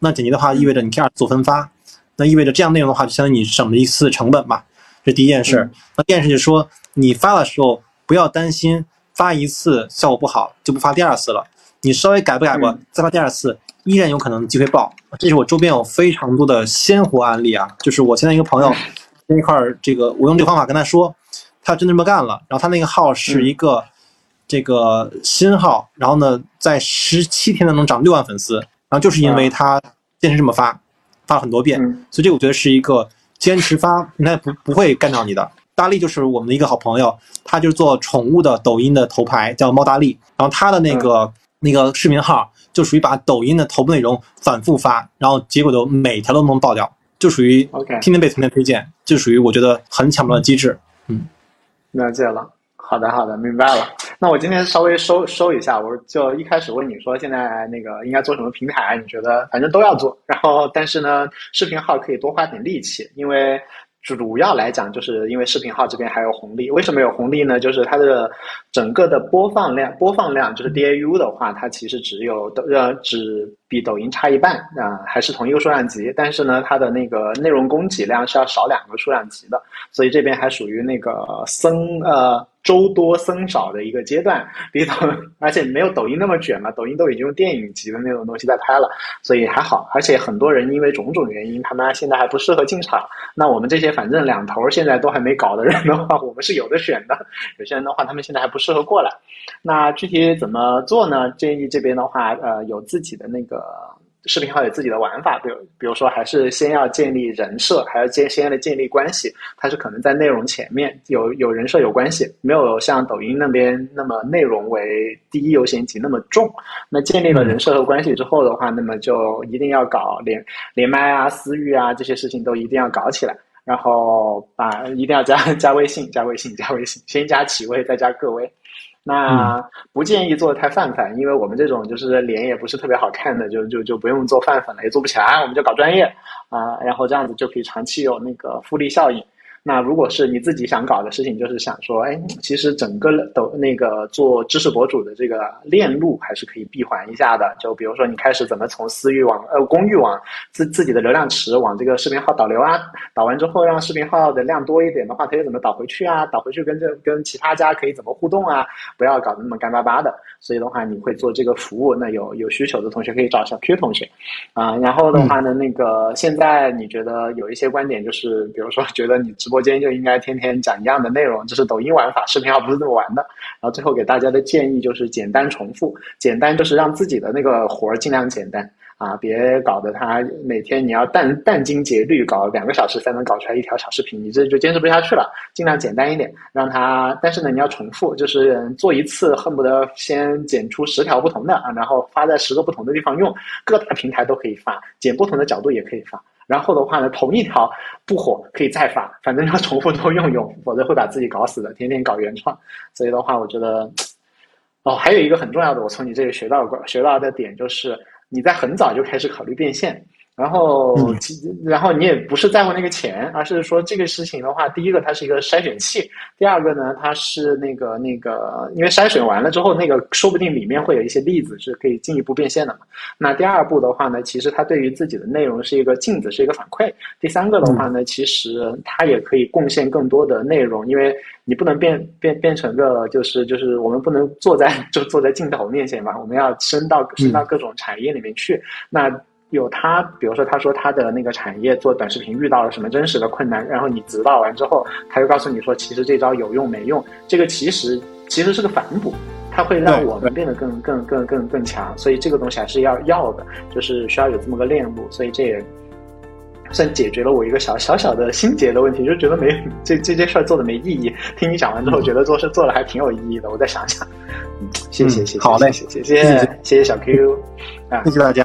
那剪辑的话，意味着你可以二次做分发，那意味着这样内容的话，就相当于你省了一次成本嘛。这第一件事。那第二件事就是说，你发的时候不要担心。发一次效果不好就不发第二次了，你稍微改不改过，再发第二次依然有可能机会爆。这是我周边有非常多的鲜活案例啊，就是我现在一个朋友 *laughs* 那一块儿，这个我用这个方法跟他说，他真的这么干了。然后他那个号是一个这个新号，然后呢在十七天当中涨六万粉丝，然后就是因为他坚持这么发，发了很多遍，所以这我觉得是一个坚持发，平台不不会干掉你的。大力就是我们的一个好朋友，他就是做宠物的抖音的头牌，叫猫大力。然后他的那个那个视频号就属于把抖音的头部内容反复发，然后结果都每条都能爆掉，就属于天天被天天推荐，就属于我觉得很巧妙的机制。嗯，了解了。好的，好的，明白了。那我今天稍微收收一下，我就一开始问你说现在那个应该做什么平台？你觉得反正都要做，然后但是呢，视频号可以多花点力气，因为。主要来讲，就是因为视频号这边还有红利。为什么有红利呢？就是它的整个的播放量，播放量就是 DAU 的话，它其实只有的呃只比抖音差一半啊，还是同一个数量级。但是呢，它的那个内容供给量是要少两个数量级的，所以这边还属于那个僧呃。周多僧少的一个阶段，比抖，而且没有抖音那么卷嘛。抖音都已经用电影级的那种东西在拍了，所以还好。而且很多人因为种种原因，他们现在还不适合进场。那我们这些反正两头现在都还没搞的人的话，我们是有的选的。有些人的话，他们现在还不适合过来。那具体怎么做呢？建议这边的话，呃，有自己的那个。呃视频号有自己的玩法，比如比如说，还是先要建立人设，还要建先要建立关系。它是可能在内容前面有有人设有关系，没有像抖音那边那么内容为第一优先级那么重。那建立了人设和关系之后的话，那么就一定要搞连连麦啊、私域啊这些事情都一定要搞起来。然后把一定要加加微信，加微信，加微信，先加企微，再加各位。那不建议做的太泛泛，因为我们这种就是脸也不是特别好看的，就就就不用做泛粉了，也做不起来，我们就搞专业啊，然后这样子就可以长期有那个复利效应。那如果是你自己想搞的事情，就是想说，哎，其实整个抖那个做知识博主的这个链路还是可以闭环一下的。就比如说你开始怎么从私域往呃公域往自自己的流量池往这个视频号导流啊，导完之后让视频号的量多一点的话，它又怎么导回去啊？导回去跟这跟其他家可以怎么互动啊？不要搞得那么干巴巴的。所以的话，你会做这个服务，那有有需求的同学可以找小 Q 同学，啊，然后的话呢，那个现在你觉得有一些观点就是，比如说觉得你直播播间就应该天天讲一样的内容，这是抖音玩法，视频号不是这么玩的。然后最后给大家的建议就是简单重复，简单就是让自己的那个活儿尽量简单。啊，别搞得他每天你要殚殚精竭虑，搞两个小时才能搞出来一条小视频，你这就坚持不下去了。尽量简单一点，让他，但是呢，你要重复，就是做一次，恨不得先剪出十条不同的啊，然后发在十个不同的地方用，各大平台都可以发，剪不同的角度也可以发。然后的话呢，同一条不火可以再发，反正要重复多用用，否则会把自己搞死的。天天搞原创，所以的话，我觉得，哦，还有一个很重要的，我从你这里学到过学到的点就是。你在很早就开始考虑变现。然后，然后你也不是在乎那个钱，而是说这个事情的话，第一个它是一个筛选器，第二个呢，它是那个那个，因为筛选完了之后，那个说不定里面会有一些例子是可以进一步变现的嘛。那第二步的话呢，其实它对于自己的内容是一个镜子，是一个反馈。第三个的话呢，其实它也可以贡献更多的内容，因为你不能变变变成个就是就是我们不能坐在就坐在镜头面前嘛，我们要伸到伸到各种产业里面去。那有他，比如说他说他的那个产业做短视频遇到了什么真实的困难，然后你指导完之后，他又告诉你说，其实这招有用没用？这个其实其实是个反哺，它会让我们变得更更更更更强。所以这个东西还是要要的，就是需要有这么个链路。所以这也算解决了我一个小小小的心结的问题，就觉得没这这件事儿做的没意义。听你讲完之后，觉得做事做的还挺有意义的。我再想想，嗯，谢谢谢谢，好嘞，谢谢谢谢谢谢小 Q，啊，谢谢大家。